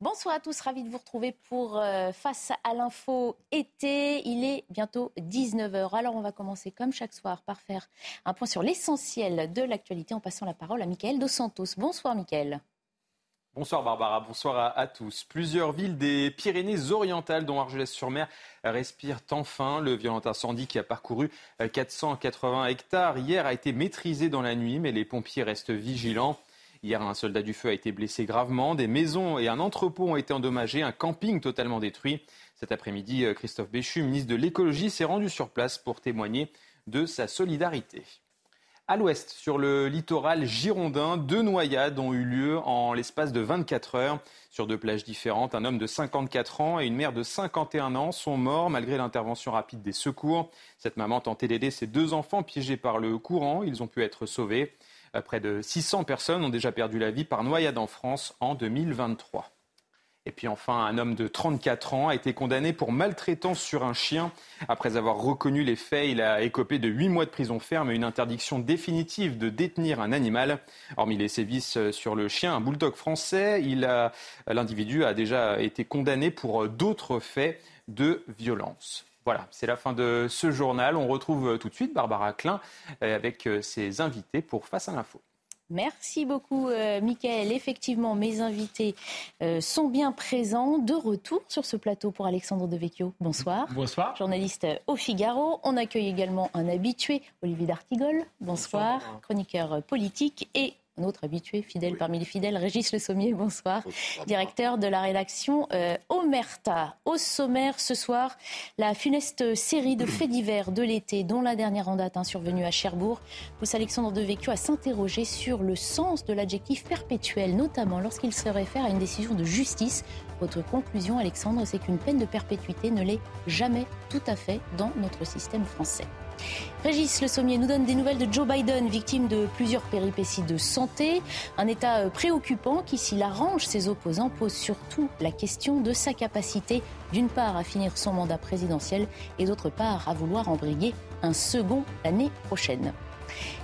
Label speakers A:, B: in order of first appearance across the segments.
A: Bonsoir à tous, ravi de vous retrouver pour euh, Face à l'info été. Il est bientôt 19h. Alors on va commencer comme chaque soir par faire un point sur l'essentiel de l'actualité en passant la parole à Mickaël Dos Santos. Bonsoir Mickaël.
B: Bonsoir Barbara, bonsoir à, tous. Plusieurs villes des Pyrénées-Orientales, dont Argelès-sur-Mer, respirent enfin. Le violent incendie qui a parcouru 480 hectares hier a été maîtrisé dans la nuit, mais les pompiers restent vigilants. Hier, un soldat du feu a été blessé gravement. Des maisons et un entrepôt ont été endommagés, un camping totalement détruit. Cet après-midi, Christophe Béchu, ministre de l'écologie, s'est rendu sur place pour témoigner de sa solidarité. À l'ouest, sur le littoral girondin, deux noyades ont eu lieu en l'espace de 24 heures. Sur deux plages différentes, un homme de 54 ans et une mère de 51 ans sont morts malgré l'intervention rapide des secours. Cette maman tentait d'aider ses deux enfants piégés par le courant. Ils ont pu être sauvés. Euh, près de 600 personnes ont déjà perdu la vie par noyade en France en 2023. Et puis enfin, un homme de 34 ans a été condamné pour maltraitance sur un chien. Après avoir reconnu les faits, il a écopé de 8 mois de prison ferme et une interdiction définitive de détenir un animal. Hormis les sévices sur le chien, un bulldog français, l'individu a déjà été condamné pour d'autres faits de violence. Voilà, c'est la fin de ce journal. On retrouve tout de suite Barbara Klein euh, avec euh, ses invités pour Face à l'info.
A: Merci beaucoup, euh, Michael. Effectivement, mes invités sont bien présents. De retour sur ce plateau pour Alexandre Devecchio. Bonsoir.
C: Bonsoir.
A: Journaliste au Figaro. On accueille également un habitué, Olivier D'Artigol. Bonsoir. Chroniqueur politique et un autre habitué, fidèle parmi les fidèles, Régis Le Sommier, bonsoir, directeur de la rédaction euh, Omerta. Au sommaire ce soir, la funeste série de faits divers de l'été, dont la dernière en date hein, survenue à Cherbourg, pousse Alexandre Devecchio à s'interroger sur le sens de l'adjectif perpétuel, notamment lorsqu'il se réfère à une décision de justice. Votre conclusion, Alexandre, c'est qu'une peine de perpétuité ne l'est jamais tout à fait dans notre système français. Régis Le Sommier nous donne des nouvelles de Joe Biden, victime de plusieurs péripéties de santé. Un état euh, préoccupant qui, s'il arrange ses opposants, pose surtout la question de sa capacité, d'une part, à finir son mandat présidentiel et d'autre part, à vouloir embriguer un second l'année prochaine.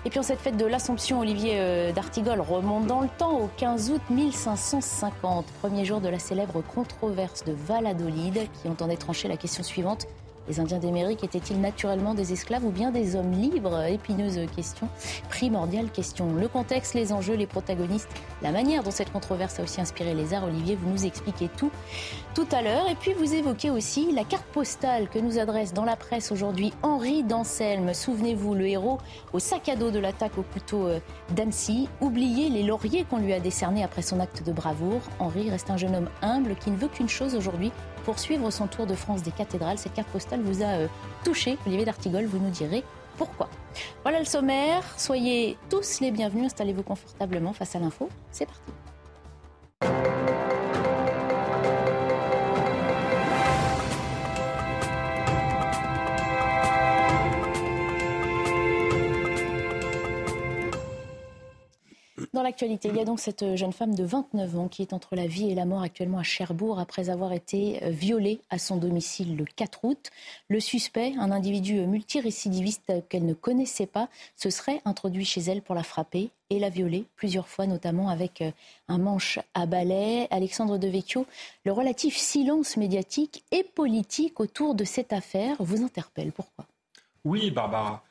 A: Et puis en cette fête de l'Assomption, Olivier euh, d'Artigol remonte dans le temps au 15 août 1550, premier jour de la célèbre controverse de Valladolid, qui entendait trancher la question suivante les Indiens d'Amérique étaient-ils naturellement des esclaves ou bien des hommes libres Épineuse question, primordiale question. Le contexte, les enjeux, les protagonistes, la manière dont cette controverse a aussi inspiré les arts. Olivier, vous nous expliquez tout tout à l'heure. Et puis vous évoquez aussi la carte postale que nous adresse dans la presse aujourd'hui Henri d'Anselme. Souvenez-vous, le héros au sac à dos de l'attaque au couteau euh, d'Annecy. Oubliez les lauriers qu'on lui a décernés après son acte de bravoure. Henri reste un jeune homme humble qui ne veut qu'une chose aujourd'hui, poursuivre son tour de France des cathédrales. Cette carte postale vous a euh, touché, Olivier d'Artigol, vous nous direz pourquoi. Voilà le sommaire, soyez tous les bienvenus, installez-vous confortablement face à l'info, c'est parti. Dans l'actualité, il y a donc cette jeune femme de 29 ans qui est entre la vie et la mort actuellement à Cherbourg après avoir été euh, violée à son domicile le 4 août. Le suspect, un individu multirécidiviste qu'elle ne connaissait pas, se serait introduit chez elle pour la frapper et la violer plusieurs fois, notamment avec euh, un manche à balai. Alexandre Devecchio, le relatif silence médiatique et politique autour de cette affaire vous interpelle. Pourquoi?
C: Oui, Barbara.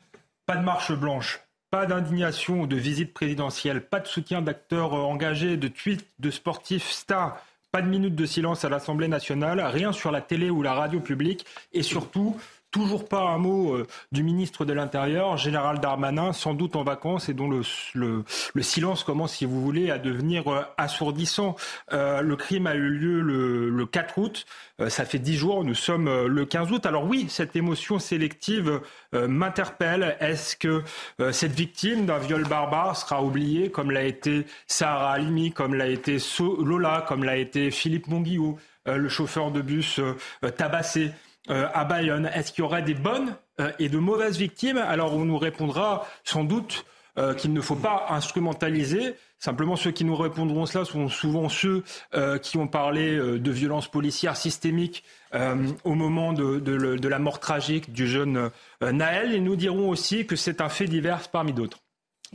C: Pas de marche blanche, pas d'indignation ou de visite présidentielle, pas de soutien d'acteurs euh, engagés, de tweets de sportifs stars, pas de minute de silence à l'Assemblée nationale, rien sur la télé ou la radio publique. Et surtout Toujours pas un mot euh, du ministre de l'Intérieur, général Darmanin, sans doute en vacances et dont le, le, le silence commence, si vous voulez, à devenir euh, assourdissant. Euh, le crime a eu lieu le, le 4 août. ça fait dix jours, nous sommes le 15 août. Alors oui, cette émotion sélective m'interpelle. Est-ce que cette victime d'un viol barbare sera oubliée comme l'a été Sarah Halimi, comme l'a été Lola, comme l'a été Philippe Monguillot, le chauffeur de bus tabassé? Euh, à Bayonne Est-ce qu'il y aurait des bonnes euh, et de mauvaises victimes? Alors on nous répondra sans doute euh, qu'il ne faut pas instrumentaliser. Simplement, ceux qui nous répondront cela sont souvent ceux qui ont parlé de violences policières systémiques au moment de, la mort tragique du jeune Naël. Et nous dirons aussi que c'est un fait divers parmi d'autres.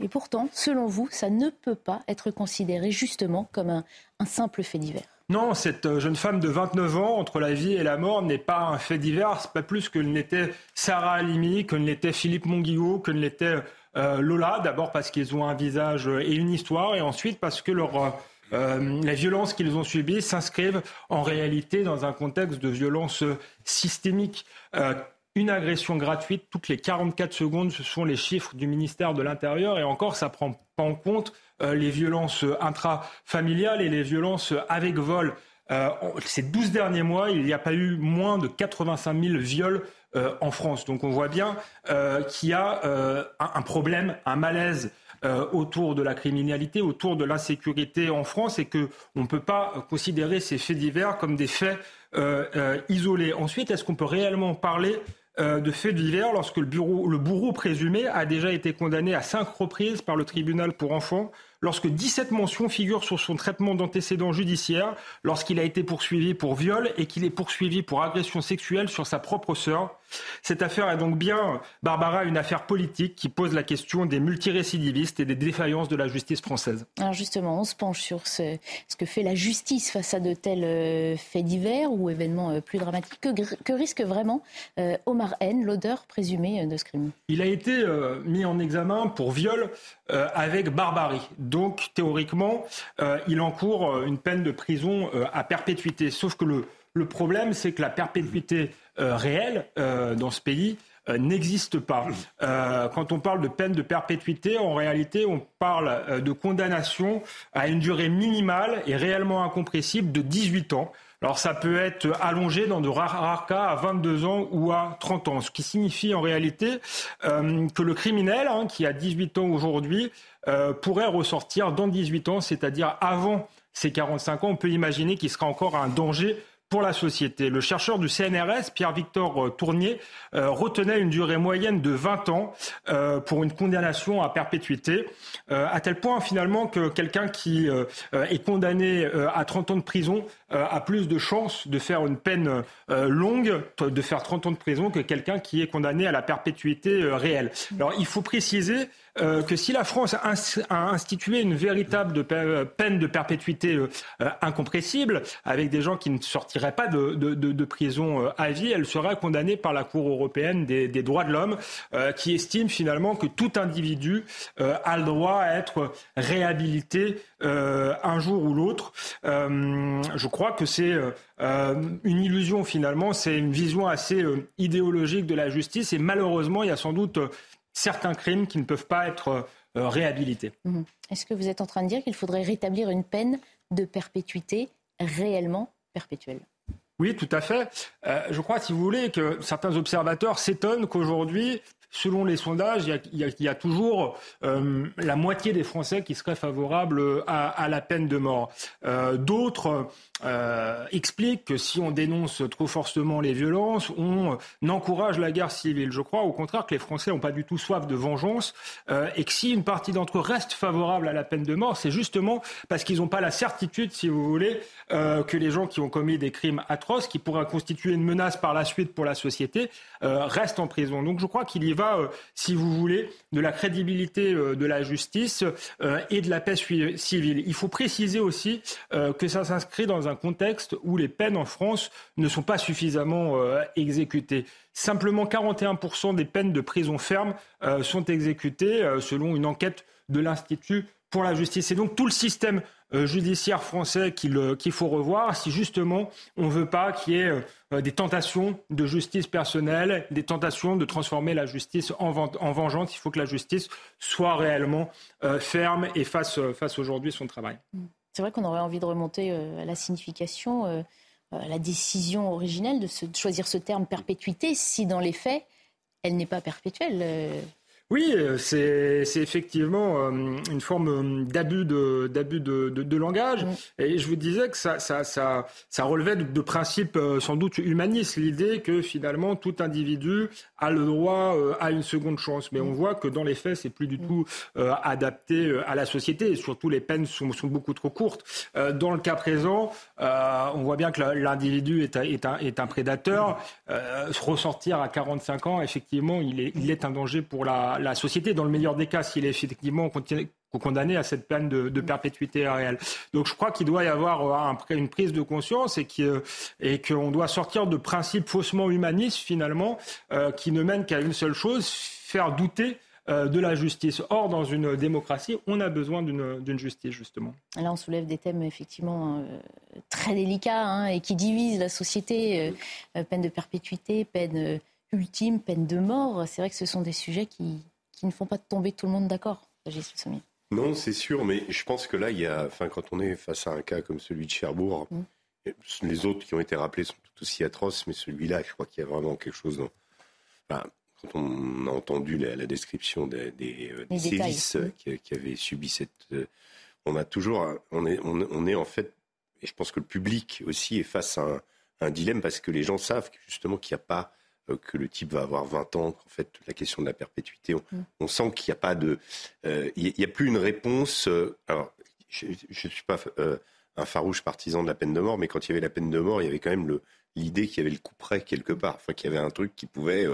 A: Et pourtant, selon vous, ça ne peut pas être considéré justement comme un simple fait divers.
C: Non, cette jeune femme de 29 ans, entre la vie et la mort, n'est pas un fait divers. Pas plus que ne l'était Sarah Halimi, que ne l'était Philippe Monguillot, que ne l'était Lola. D'abord parce qu'ils ont un visage et une histoire, et ensuite parce que leur euh, les violences qu'ils ont subies s'inscrivent en réalité dans un contexte de violence systémique. Euh, une agression gratuite toutes les 44 secondes, ce sont les chiffres du ministère de l'Intérieur, et encore, ça ne prend pas en compte euh, les violences intrafamiliales et les violences avec vol. ces 12 derniers mois, il n'y a pas eu moins de 85 000 viols en France. Donc on voit bien qu'il y a un, problème, un malaise euh, autour de la criminalité, autour de l'insécurité en France et qu'on ne peut pas considérer ces faits divers comme des faits euh, euh, isolés. Ensuite, est-ce qu'on peut réellement parler de faits divers lorsque le, bureau, le bourreau présumé a déjà été condamné à cinq reprises par le tribunal pour enfants lorsque 17 mentions figurent sur son traitement d'antécédents judiciaires, lorsqu'il a été poursuivi pour viol et qu'il est poursuivi pour agression sexuelle sur sa propre sœur. Cette affaire est donc bien, Barbara, une affaire politique qui pose la question des multirécidivistes et des défaillances de la justice française.
A: Alors justement, on se penche sur ce, que fait la justice face à de tels euh, faits divers ou événements euh, plus dramatiques. Que, risque vraiment euh, Omar N, l'odeur présumé de ce crime?
C: Il a été mis en examen pour viol avec barbarie. Donc théoriquement, il encourt une peine de prison à perpétuité. Sauf que le, le problème, c'est que la perpétuité réelle euh, dans ce pays euh, n'existe pas. quand on parle de peine de perpétuité, en réalité, on parle de condamnation à une durée minimale et réellement incompressible de 18 ans. Alors ça peut être allongé dans de rares, cas à 22 ans ou à 30 ans, ce qui signifie en réalité que le criminel, hein, qui a 18 ans aujourd'hui, pourrait ressortir dans 18 ans, c'est-à-dire avant ses 45 ans. On peut imaginer qu'il sera encore un danger la société. Le chercheur du CNRS, Pierre-Victor euh, Tournier, euh, retenait une durée moyenne de 20 ans euh, pour une condamnation à perpétuité, à tel point finalement que quelqu'un qui est condamné à 30 ans de prison a plus de chances de faire une peine longue, de faire 30 ans de prison, que quelqu'un qui est condamné à la perpétuité réelle. Alors il faut préciser euh, que si la France a institué une véritable euh, peine de perpétuité euh, incompressible, avec des gens qui ne sortiraient pas de, prison à vie, elle serait condamnée par la Cour européenne des, droits de l'homme, qui estime finalement que tout individu a le droit à être réhabilité un jour ou l'autre. je crois que c'est une illusion finalement, c'est une vision assez idéologique de la justice et malheureusement, il y a sans doute certains crimes qui ne peuvent pas être euh, réhabilités.
A: Mhm. Est-ce que vous êtes en train de dire qu'il faudrait rétablir une peine de perpétuité réellement perpétuelle?
C: Oui, tout à fait. Euh, je crois, si vous voulez, que certains observateurs s'étonnent qu'aujourd'hui, selon les sondages, il y a, toujours euh, la moitié des Français qui seraient favorables à, la peine de mort. D'autres euh, explique que si on dénonce trop fortement les violences, on encourage la guerre civile. Je crois au contraire que les Français n'ont pas du tout soif de vengeance euh, et que si une partie d'entre eux reste favorable à la peine de mort, c'est justement parce qu'ils n'ont pas la certitude, si vous voulez, euh, que les gens qui ont commis des crimes atroces, qui pourraient constituer une menace par la suite pour la société, restent en prison. Donc je crois qu'il y va, si vous voulez, de la crédibilité de la justice et de la paix civile. Il faut préciser aussi que ça s'inscrit dans un contexte où les peines en France ne sont pas suffisamment euh, exécutées. Simplement 41% des peines de prison ferme euh, sont exécutées euh, selon une enquête de l'Institut pour la justice. C'est donc tout le système judiciaire français qu'il faut revoir si justement on ne veut pas qu'il y ait des tentations de justice personnelle, des tentations de transformer la justice en, en vengeance. Il faut que la justice soit réellement ferme et fasse, fasse aujourd'hui son travail.
A: Mmh. C'est vrai qu'on aurait envie de remonter euh, à la signification, euh, à la décision originelle de, choisir ce terme perpétuité, si dans les faits, elle n'est pas perpétuelle.
C: Oui, euh, c'est effectivement euh, une forme euh, d'abus de, d'abus de, de, langage. Et je vous disais que ça, ça, ça, ça relevait de, principes sans doute humanistes, l'idée que finalement tout individu a le droit à une seconde chance. Mais on voit que dans les faits, c'est plus du tout adapté à la société et surtout les peines sont, sont beaucoup trop courtes. dans le cas présent, on voit bien que l'individu est, est, un, est un prédateur. ressortir à 45 ans, effectivement, il est, il est un danger pour la la, société, dans le meilleur des cas, s'il est effectivement condamné à cette peine de, perpétuité réelle. Donc je crois qu'il doit y avoir une prise de conscience et qu'on doit sortir de principes faussement humanistes finalement qui ne mènent qu'à une seule chose, faire douter euh, de la justice. Or, dans une démocratie, on a besoin d'une justice, justement.
A: Là, on soulève des thèmes effectivement euh, très délicats hein, et qui divisent la société. Euh, peine de perpétuité, peine ultime, peine de mort. C'est vrai que ce sont des sujets qui, ne font pas tomber tout le monde d'accord,
D: Non, c'est sûr, mais je pense que là, il y a, enfin, quand on est face à un cas comme celui de Cherbourg, mm. les autres qui ont été rappelés sont tout aussi atroces, mais celui-là, je crois qu'il y a vraiment quelque chose dans on a entendu la, description des, des, sévices qui, avaient subi cette. Euh, on a toujours. On est, on, est en fait. Et je pense que le public aussi est face à un, dilemme parce que les gens savent justement qu'il n'y a pas. Euh, que le type va avoir 20 ans, qu'en fait, la question de la perpétuité, on, mm. sent qu'il n'y a pas de. Il n'y a, plus une réponse. alors, je ne suis pas un farouche partisan de la peine de mort, mais quand il y avait la peine de mort, il y avait quand même l'idée qu'il y avait le coup près quelque part, enfin qu'il y avait un truc qui pouvait,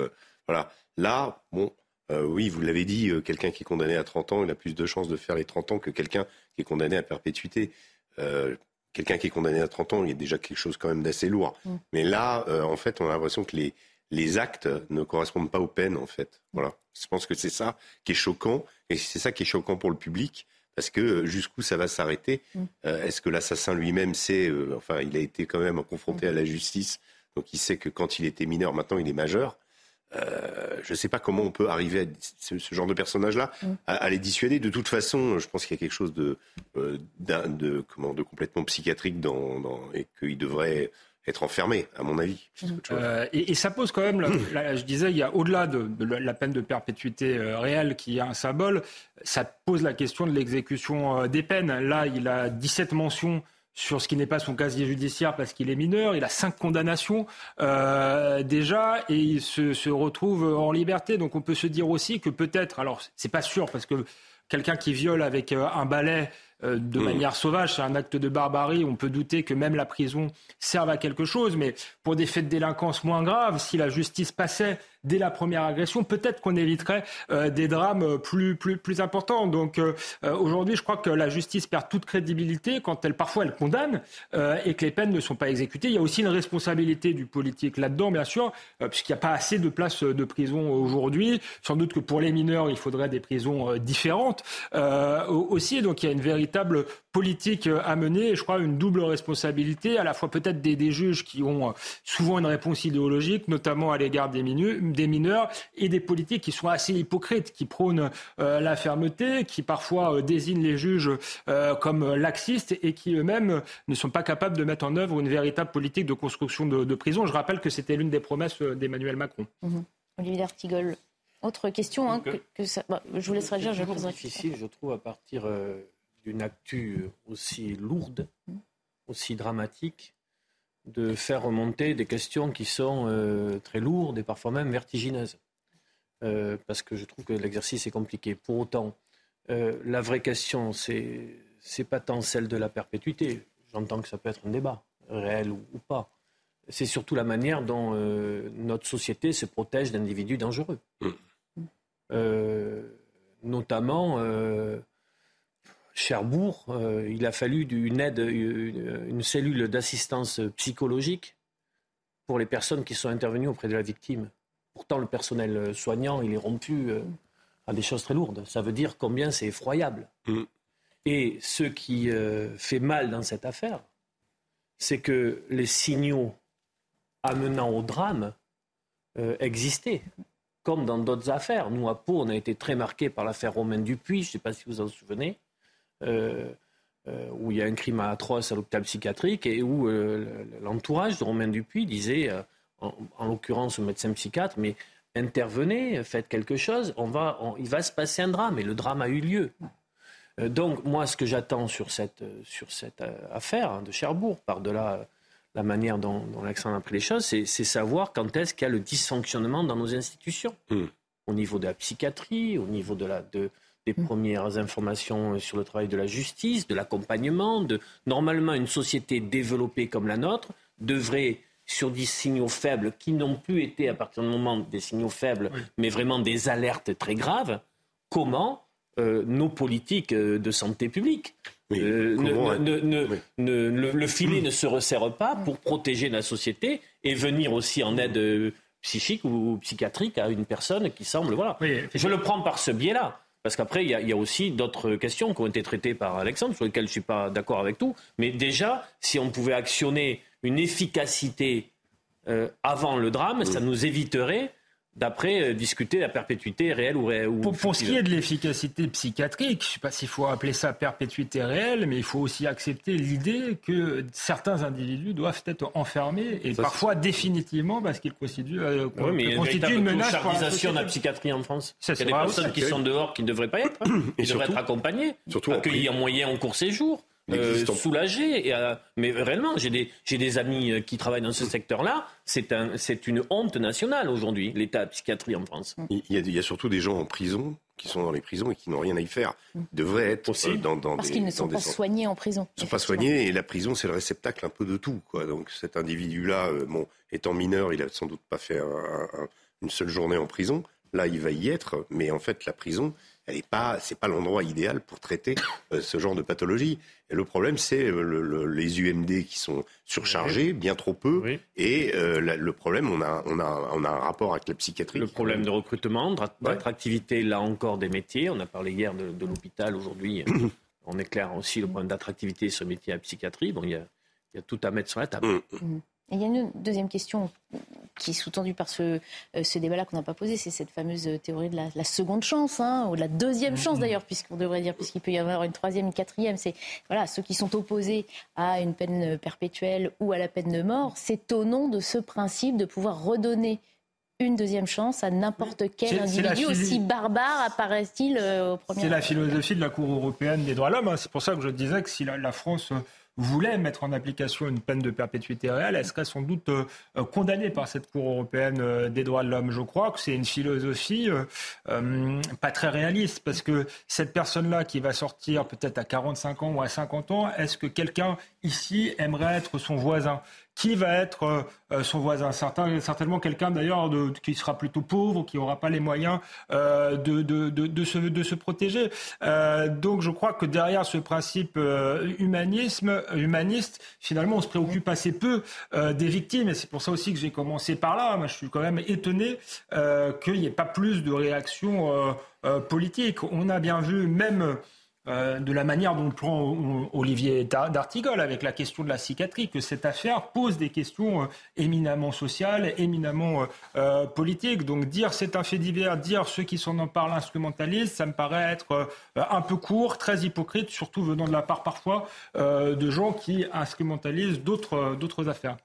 D: voilà, Là, bon, euh, oui, vous l'avez dit, euh, quelqu'un qui est condamné à 30 ans, il a plus de chances de faire les 30 ans que quelqu'un qui est condamné à perpétuité. Euh, quelqu'un qui est condamné à 30 ans, il y a déjà quelque chose quand même d'assez lourd. Mm. Mais là, en fait, on a l'impression que les, les actes ne correspondent pas aux peines, en fait. Voilà. Je pense que c'est ça qui est choquant, et c'est ça qui est choquant pour le public, parce que jusqu'où ça va s'arrêter? Mm. Est-ce que l'assassin lui-même sait, enfin, il a été quand même confronté à la justice, donc il sait que quand il était mineur, maintenant il est majeur? Euh, je ne sais pas comment on peut arriver à ce, genre de personnage-là, mm. à, les dissuader. De toute façon, je pense qu'il y a quelque chose de, euh, de, comment, de complètement psychiatrique dans, dans et qu'il devrait être enfermé, à mon avis.
C: Euh, et, ça pose quand même, je disais, il y a au-delà de, la peine de perpétuité réelle qui est un symbole, ça pose la question de l'exécution des peines. Là, il a 17 mentions sur ce qui n'est pas son casier judiciaire parce qu'il est mineur. Il a cinq condamnations euh, déjà et il se, se, retrouve en liberté. Donc on peut se dire aussi que peut-être, alors c'est pas sûr parce que quelqu'un qui viole avec euh, un balai euh, de mmh. manière sauvage, c'est un acte de barbarie. On peut douter que même la prison serve à quelque chose, mais pour des faits de délinquance moins graves, si la justice passait dès la première agression, peut-être qu'on éviterait euh, des drames plus, plus, plus importants. Donc euh, euh, aujourd'hui, je crois que la justice perd toute crédibilité quand elle parfois elle condamne et que les peines ne sont pas exécutées. Il y a aussi une responsabilité du politique là-dedans, bien sûr, puisqu'il n'y a pas assez de places de prison aujourd'hui. Sans doute que pour les mineurs, il faudrait des prisons différentes aussi. Donc il y a une véritable politique à mener, et je crois une double responsabilité, à la fois peut-être des, des juges qui ont souvent une réponse idéologique, notamment à l'égard des, mineurs des mineurs et des politiques qui sont assez hypocrites, qui prônent euh, la fermeté, qui parfois euh, désignent les juges euh, comme laxistes et qui eux-mêmes ne sont pas capables de mettre en œuvre une véritable politique de construction de, prison. Je rappelle que c'était l'une des promesses d'Emmanuel Macron.
A: Mhm. Olivier D'Artigol. Autre question, hein, que, ça... Bah, je vous laisserai dire.
E: Je poserai difficile, je trouve, à partir d'une actu aussi lourde, aussi dramatique, de faire remonter des questions qui sont euh, très lourdes et parfois même vertigineuses. Euh, parce que je trouve que l'exercice est compliqué. Pour autant, euh, la vraie question, c'est n'est pas tant celle de la perpétuité. J'entends que ça peut être un débat, réel ou, pas. C'est surtout la manière dont notre société se protège d'individus dangereux. Mmh. notamment Cherbourg, euh, il a fallu une aide, une, cellule d'assistance psychologique pour les personnes qui sont intervenues auprès de la victime. Pourtant, le personnel soignant, il est rompu euh, à des choses très lourdes. Ça veut dire combien c'est effroyable. Mm. Et ce qui euh, fait mal dans cette affaire, c'est que les signaux amenant au drame existaient, comme dans d'autres affaires. Nous, à Pau, on a été très marqués par l'affaire Romain Dupuis, je ne sais pas si vous en souvenez. Euh, euh, où il y a un crime atroce à l'hôpital psychiatrique et où euh, l'entourage de Romain Dupuis disait, en, l'occurrence au médecin psychiatre, mais intervenez, faites quelque chose, on va, il va se passer un drame et le drame a eu lieu. donc moi, ce que j'attends sur cette, sur cette affaire hein, de Cherbourg, par-delà la manière dont, dont Alexandre a pris les choses, c'est savoir quand est-ce qu'il y a le dysfonctionnement dans nos institutions, mmh. au niveau de la psychiatrie, au niveau de la, de, des mm. premières informations sur le travail de la justice, de l'accompagnement. De... Normalement, une société développée comme la nôtre devrait sur des signaux faibles qui n'ont plus été à partir du moment des signaux faibles, mais vraiment des alertes très graves, comment euh, nos politiques euh, de santé publique euh, le, filet ne se resserre pas pour protéger la société et venir aussi en aide psychique ou psychiatrique à une personne qui semble. Voilà. Je le prends par ce biais-là. Parce qu'après, il y, a aussi d'autres questions qui ont été traitées par Alexandre, sur lesquelles je ne suis pas d'accord avec tout. Mais déjà, si on pouvait actionner une efficacité euh, avant le drame, ça nous éviterait d'après euh, discuter la perpétuité réelle ou, réelle,
C: pour, pour, ce qui est de l'efficacité psychiatrique, je ne sais pas s'il faut appeler ça perpétuité réelle, mais il faut aussi accepter l'idée que certains individus doivent être enfermés et parfois définitivement parce qu'ils constituent, euh,
E: une menace pour la, de la psychiatrie en France. il y a des personnes qui sont dehors qui ne devraient pas être, hein. et devraient être accompagnées, surtout accueillies en moyen en court séjour. Euh, soulagé. Et, euh, mais réellement, j'ai des, des amis euh, qui travaillent dans ce secteur-là. C'est un, une honte nationale aujourd'hui, l'état de psychiatrie en France.
D: Il y, a, il y, a, surtout des gens en prison qui sont dans les prisons et qui n'ont rien à y faire. Ils devraient être
A: Aussi. dans, dans Parce qu'ils ne sont pas soignés en prison.
D: Ils ne sont pas soignés et la prison, c'est le réceptacle un peu de tout. Quoi. Donc cet individu-là, bon, étant mineur, il a sans doute pas fait une seule journée en prison. Là, il va y être, mais en fait, la prison, ce n'est pas, c'est pas l'endroit idéal pour traiter euh, ce genre de pathologie. Et le problème, c'est euh, les UMD qui sont surchargés, bien trop peu. Et euh, le problème, on a, on, a, on a un rapport avec la psychiatrie.
E: Le problème de recrutement, d'attractivité, là encore, des métiers. On a parlé hier de, l'hôpital, aujourd'hui, on éclaire aussi le problème d'attractivité sur le métier à psychiatrie. Bon, il y a, il y a tout à mettre sur la table. Mm.
A: Il y a une deuxième question qui est sous-tendue par ce, euh, ce débat-là qu'on n'a pas posé, c'est cette fameuse théorie de la, seconde chance, hein, ou de la deuxième chance mm-hmm. d'ailleurs, puisqu'on devrait dire, puisqu'il peut y avoir une troisième, une quatrième. C'est voilà, ceux qui sont opposés à une peine perpétuelle ou à la peine de mort, c'est au nom de ce principe de pouvoir redonner une deuxième chance à n'importe quel individu, aussi barbare apparaît-il euh, au premier
C: C'est la philosophie de la Cour européenne des droits de l'homme. Hein. C'est pour ça que je disais que si la France voulait mettre en application une peine de perpétuité réelle, elle serait sans doute euh, euh, condamnée par cette Cour européenne euh, des droits de l'homme. Je crois que c'est une philosophie pas très réaliste parce que cette personne-là qui va sortir peut-être à 45 ans ou à 50 ans, est-ce que quelqu'un ici aimerait être son voisin? Qui va être euh, euh, son voisin Certain, Certainement quelqu'un d'ailleurs qui sera plutôt pauvre, qui n'aura pas les moyens euh, de, de, de, de, se, de se protéger. donc je crois que derrière ce principe humanisme, humaniste, finalement on se préoccupe assez peu des victimes. Et c'est pour ça aussi que j'ai commencé par là. Moi, je suis quand même étonné qu'il n'y ait pas plus de réactions politiques. On a bien vu même... Euh, de la manière dont prend Olivier d'Artigol avec la question de la psychiatrie, que cette affaire pose des questions euh, éminemment sociales, éminemment euh, politiques. Donc dire c'est un fait divers, dire ceux qui s'en en parlent instrumentalisent, ça me paraît être un peu court, très hypocrite, surtout venant de la part parfois de gens qui instrumentalisent d'autres affaires.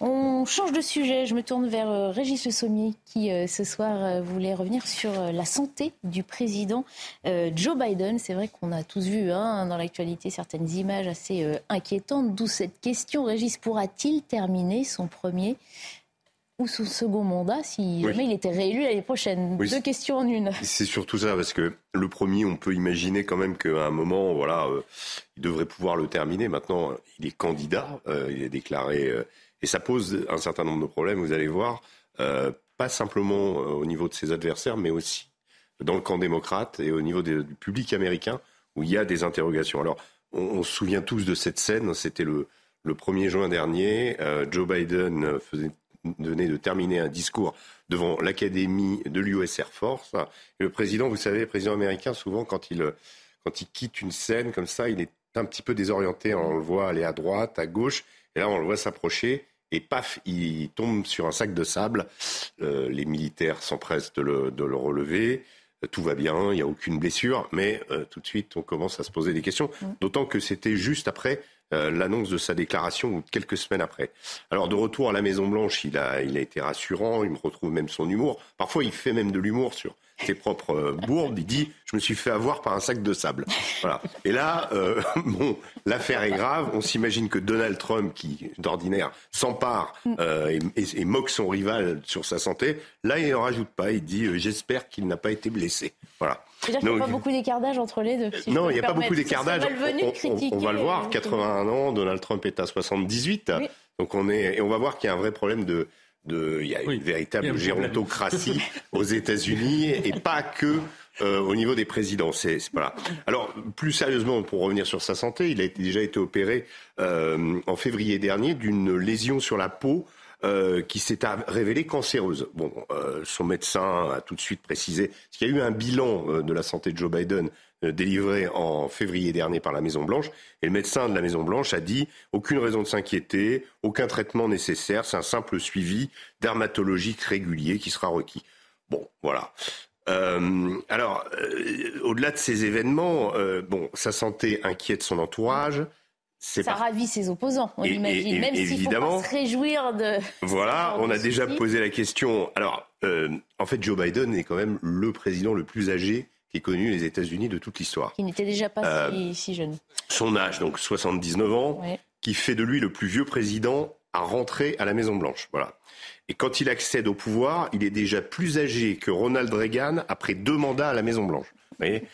A: On change de sujet. Je me tourne vers euh, Régis Le Sommier qui, euh, ce soir, euh, voulait revenir sur la santé du président Joe Biden. C'est vrai qu'on a tous vu hein, dans l'actualité certaines images assez inquiétantes. D'où cette question. Régis pourra-t-il terminer son premier ou son second mandat si jamais il était réélu l'année prochaine? Deux questions en une.
D: C'est surtout ça, parce que le premier, on peut imaginer quand même qu'à un moment, voilà, il devrait pouvoir le terminer. Maintenant, il est candidat, il est déclaré et ça pose un certain nombre de problèmes, vous allez voir, euh, pas simplement euh, au niveau de ses adversaires, mais aussi dans le camp démocrate et au niveau du public américain, où il y a des interrogations. Alors, on, se souvient tous de cette scène, c'était le, le 1er juin dernier, euh, Joe Biden venait de terminer un discours devant l'Académie de l'US Air Force. Et le président, vous savez, le président américain, souvent, quand il, quand il quitte une scène comme ça, il est un petit peu désorienté. On le voit aller à droite, à gauche. Et là, on le voit s'approcher et paf, il tombe sur un sac de sable. Euh, les militaires s'empressent de le, de le, relever. Euh, tout va bien, il n'y a aucune blessure, mais euh, tout de suite, on commence à se poser des questions. Mm. D'autant que c'était juste après l'annonce de sa déclaration quelques semaines après. Alors de retour à la Maison Blanche, il a, il a été rassurant, il me retrouve même son humour. Parfois, il fait même de l'humour sur ses propres euh, bourdes. Il dit Je me suis fait avoir par un sac de sable. Voilà. Et là, euh, bon, l'affaire est grave. On s'imagine que Donald Trump, qui d'ordinaire s'empare euh, et, moque son rival sur sa santé, là, il n'en rajoute pas. Il dit J'espère qu'il n'a pas été blessé. Voilà.
A: C'est-à-dire qu'il n'y a pas beaucoup d'écartage entre les deux.
D: non, il n'y a pas beaucoup d'écartage. On, on, va le voir, 81 ans, Donald Trump est à 78. Donc on est et on va voir qu'il y a un vrai problème de de, il y a une véritable gérontocratie aux États-Unis et pas que euh, au niveau des présidents. C'est voilà. Alors plus sérieusement, pour revenir sur sa santé, il a déjà été opéré euh, en février dernier d'une lésion sur la peau. Euh, qui s'est révélée cancéreuse. Bon, son médecin a tout de suite précisé qu'il y a eu un bilan de la santé de Joe Biden délivré en février dernier par la Maison Blanche. Et le médecin de la Maison Blanche a dit aucune raison de s'inquiéter, aucun traitement nécessaire, c'est un simple suivi dermatologique régulier qui sera requis. Bon, voilà. Euh, alors, euh, au-delà de ces événements, euh, bon, sa santé inquiète son entourage.
A: Ça ravit ses opposants, on imagine, même s'il faut pas se réjouir de...
D: Voilà, on a déjà posé la question. Alors, en fait, Joe Biden est quand même le président le plus âgé qui ait connu les États-Unis de toute l'histoire.
A: Qui n'était déjà pas si, jeune.
D: Son âge, donc 79 ans, qui fait de lui le plus vieux président à rentrer à la Maison-Blanche. Voilà. Et quand il accède au pouvoir, il est déjà plus âgé que Ronald Reagan après deux mandats à la Maison-Blanche. Vous voyez euh,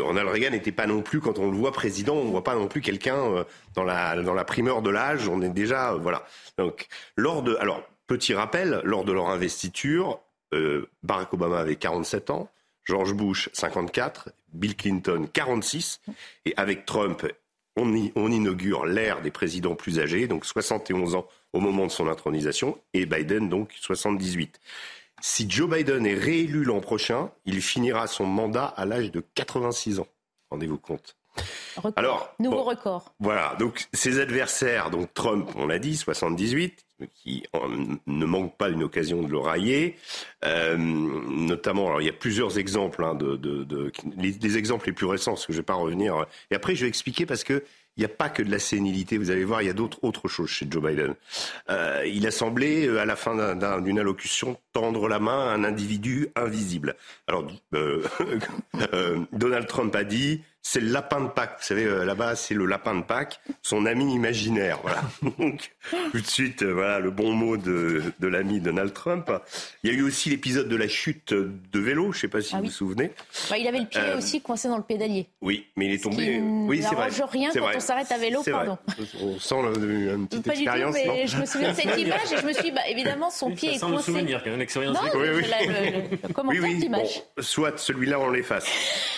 D: Ronald Reagan n'était pas non plus, quand on le voit président, on ne voit pas non plus quelqu'un euh, dans la, dans la primeur de l'âge. On est déjà. Euh, voilà. Donc, lors de. Alors, petit rappel, lors de leur investiture, Barack Obama avait 47 ans, George Bush 54, Bill Clinton 46, et avec Trump, on, on inaugure l'ère des présidents plus âgés, donc 71 ans au moment de son intronisation, et Biden donc 78. Si Joe Biden est réélu l'an prochain, il finira son mandat à l'âge de 86 ans. Rendez-vous compte.
A: Alors, nouveau record.
D: Voilà, donc ses adversaires, donc Trump, on l'a dit, 78, qui ne manque pas d'une occasion de le railler. Euh, notamment, alors il y a plusieurs exemples, hein, de, de, les, exemples les plus récents, parce que je ne vais pas revenir. Et après, je vais expliquer parce que il n'y a pas que de la sénilité, vous allez voir, il y a d'autres autres choses chez Joe Biden. Euh, il a semblé, euh, à la fin d'une allocution, tendre la main à un individu invisible. Alors, euh, Donald Trump a dit c'est le lapin de Pâques. Vous savez, euh, là-bas, c'est le lapin de Pâques, son ami imaginaire. Voilà. Donc, tout de suite, euh, voilà le bon mot de, de l'ami Donald Trump. Il y a eu aussi l'épisode de la chute de vélo. Je ne sais pas si ah vous vous souvenez.
A: Bah, il avait le pied euh, aussi coincé dans le pédalier.
D: Oui, mais il est tombé. oui,
A: c'est vrai. rien quand on s'arrête à vélo, pardon.
D: On sent une petite pas expérience. Du tout,
A: mais je me souviens de cette image et je me suis dit, bah, évidemment, son pied est coincé.
E: souvenir expérience.
A: Non, oui, oui. Le, commentaire oui, oui.
D: soit celui-là, on l'efface.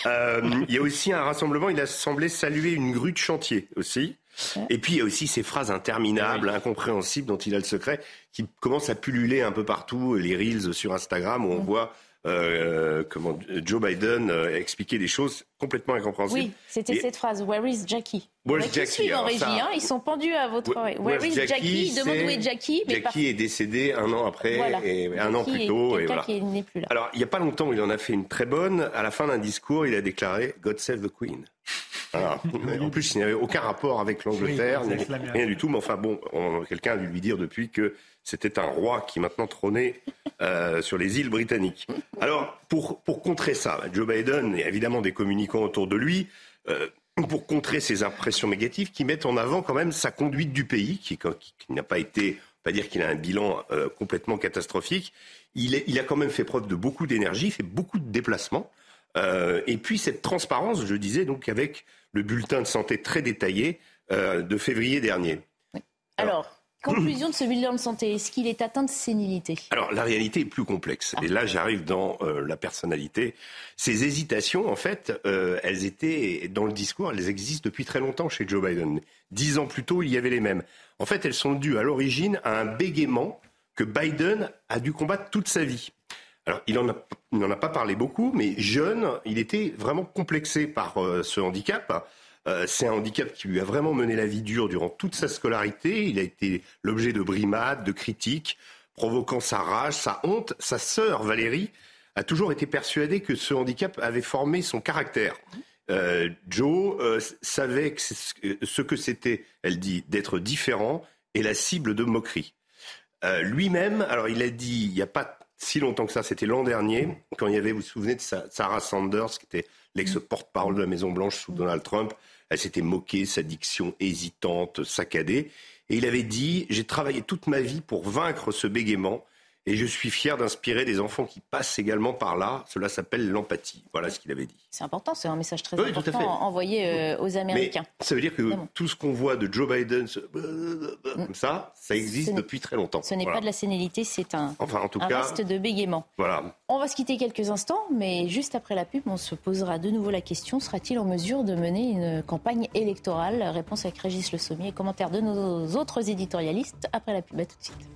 D: il y a aussi un il a semblé saluer une grue de chantier aussi. Et puis il y a aussi ces phrases interminables, incompréhensibles dont il a le secret, qui commencent à pulluler un peu partout, les reels sur Instagram où on voit euh, comment Joe Biden euh, expliquer des choses complètement incompréhensibles.
A: Oui, c'était cette phrase Where is Jackie?
D: Where is Jackie
A: en régie, hein, ils sont pendus à votre Where, is Jackie, Ils demandent où est Jackie.
D: Jackie est décédé un an après et un an plus tôt. Et voilà.
A: qui n'est plus là.
D: Alors il n'y a pas longtemps, il en a fait une très bonne. À la fin d'un discours, il a déclaré God save the Queen. en plus, il n'y avait aucun rapport avec l'Angleterre, rien du tout. Mais enfin bon, quelqu'un a dû lui dire depuis que c'était un roi qui maintenant trônait euh, sur les îles britanniques. Alors, pour, pour contrer ça, Joe Biden et évidemment des communicants autour de lui, euh, pour contrer ces impressions négatives qui mettent en avant quand même sa conduite du pays, qui, n'a pas été, pas dire qu'il a un bilan euh, complètement catastrophique. Il, il, a quand même fait preuve de beaucoup d'énergie, fait beaucoup de déplacements. et puis cette transparence, je disais, donc avec le bulletin de santé très détaillé de février dernier.
A: Alors Conclusion de ce bilan de santé, est-ce qu'il est atteint de sénilité?
D: Alors la réalité est plus complexe. Et là j'arrive dans euh, la personnalité. Ces hésitations, en fait, euh, elles étaient dans le discours, elles existent depuis très longtemps chez Joe Biden. Dix ans plus tôt, il y avait les mêmes. En fait, elles sont dues à l'origine à un bégaiement que Biden a dû combattre toute sa vie. Alors, il n'en a, pas parlé beaucoup, mais jeune, il était vraiment complexé par euh, ce handicap. Euh, c'est un handicap qui lui a vraiment mené la vie dure durant toute sa scolarité. Il a été l'objet de brimades, de critiques, provoquant sa rage, sa honte. Sa sœur Valérie a toujours été persuadée que ce handicap avait formé son caractère. Euh, Joe euh, savait ce que c'était, elle dit, d'être différent et la cible de moquerie. Lui-même, alors il a dit, il n'y a pas si longtemps que ça, c'était l'an dernier, quand il y avait, vous vous souvenez de Sarah Sanders, qui était l'ex-porte-parole de la Maison-Blanche sous Donald Trump, elle s'était moquée, sa diction hésitante, saccadée. Et il avait dit J'ai travaillé toute ma vie pour vaincre ce bégaiement. Et je suis fier d'inspirer des enfants qui passent également par là. Cela s'appelle l'empathie. Voilà ce qu'il avait dit.
A: C'est important, c'est un message très important envoyé euh, aux Américains.
D: ça veut dire que tout ce qu'on voit de Joe Biden, comme ça, ça existe depuis très longtemps.
A: Ce n'est pas de la sénilité, c'est un, enfin, en tout cas, reste de bégaiement.
D: Voilà.
A: On va se quitter quelques instants, mais juste après la pub, on se posera de nouveau la question sera-t-il en mesure de mener une campagne électorale? Réponse avec Régis Le Sommier et commentaire de nos autres éditorialistes après la pub. À tout de suite.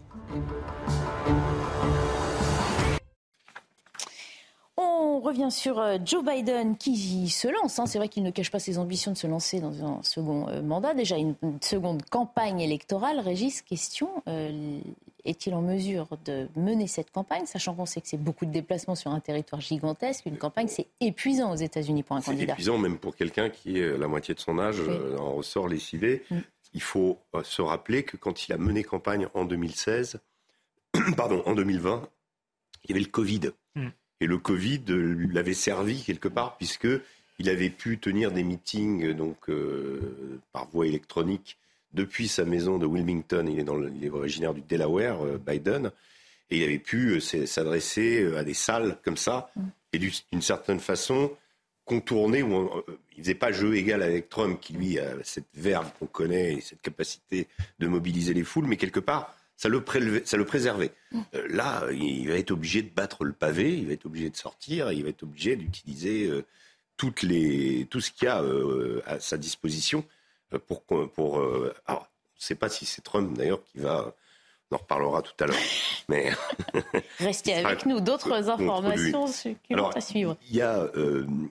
A: On revient sur euh, Joe Biden qui se lance. Hein. C'est vrai qu'il ne cache pas ses ambitions de se lancer dans un second euh, mandat, déjà une, seconde campagne électorale. Régis, question, euh, est-il en mesure de mener cette campagne, sachant qu'on sait que c'est beaucoup de déplacements sur un territoire gigantesque Une campagne, c'est épuisant aux États-Unis pour un candidat.
D: C'est épuisant même pour quelqu'un qui est la moitié de son âge, en ressort. Mm. Il faut se rappeler que quand il a mené campagne en 2016, pardon, en 2020, il y avait le Covid. Mm. Et le Covid l'avait servi quelque part, puisque il avait pu tenir des meetings donc euh, par voie électronique depuis sa maison de Wilmington. Il est, dans il est originaire du Delaware, euh, Biden, et il avait pu euh, s'adresser à des salles comme ça, mm. et d'une certaine façon contourner. Où il faisait pas jeu égal avec Trump, qui lui a cette verve qu'on connaît et cette capacité de mobiliser les foules, mais quelque part ça le, ça le préservait. Euh, là, il va être obligé de battre le pavé, il va être obligé de sortir, il va être obligé d'utiliser euh, tout ce qu'il y a euh, à sa disposition pour. pour alors, on ne sait pas si c'est Trump d'ailleurs qui va. On en reparlera tout à l'heure. Mais
A: Restez avec nous, d'autres informations qui vont à suivre.
D: Il y, a,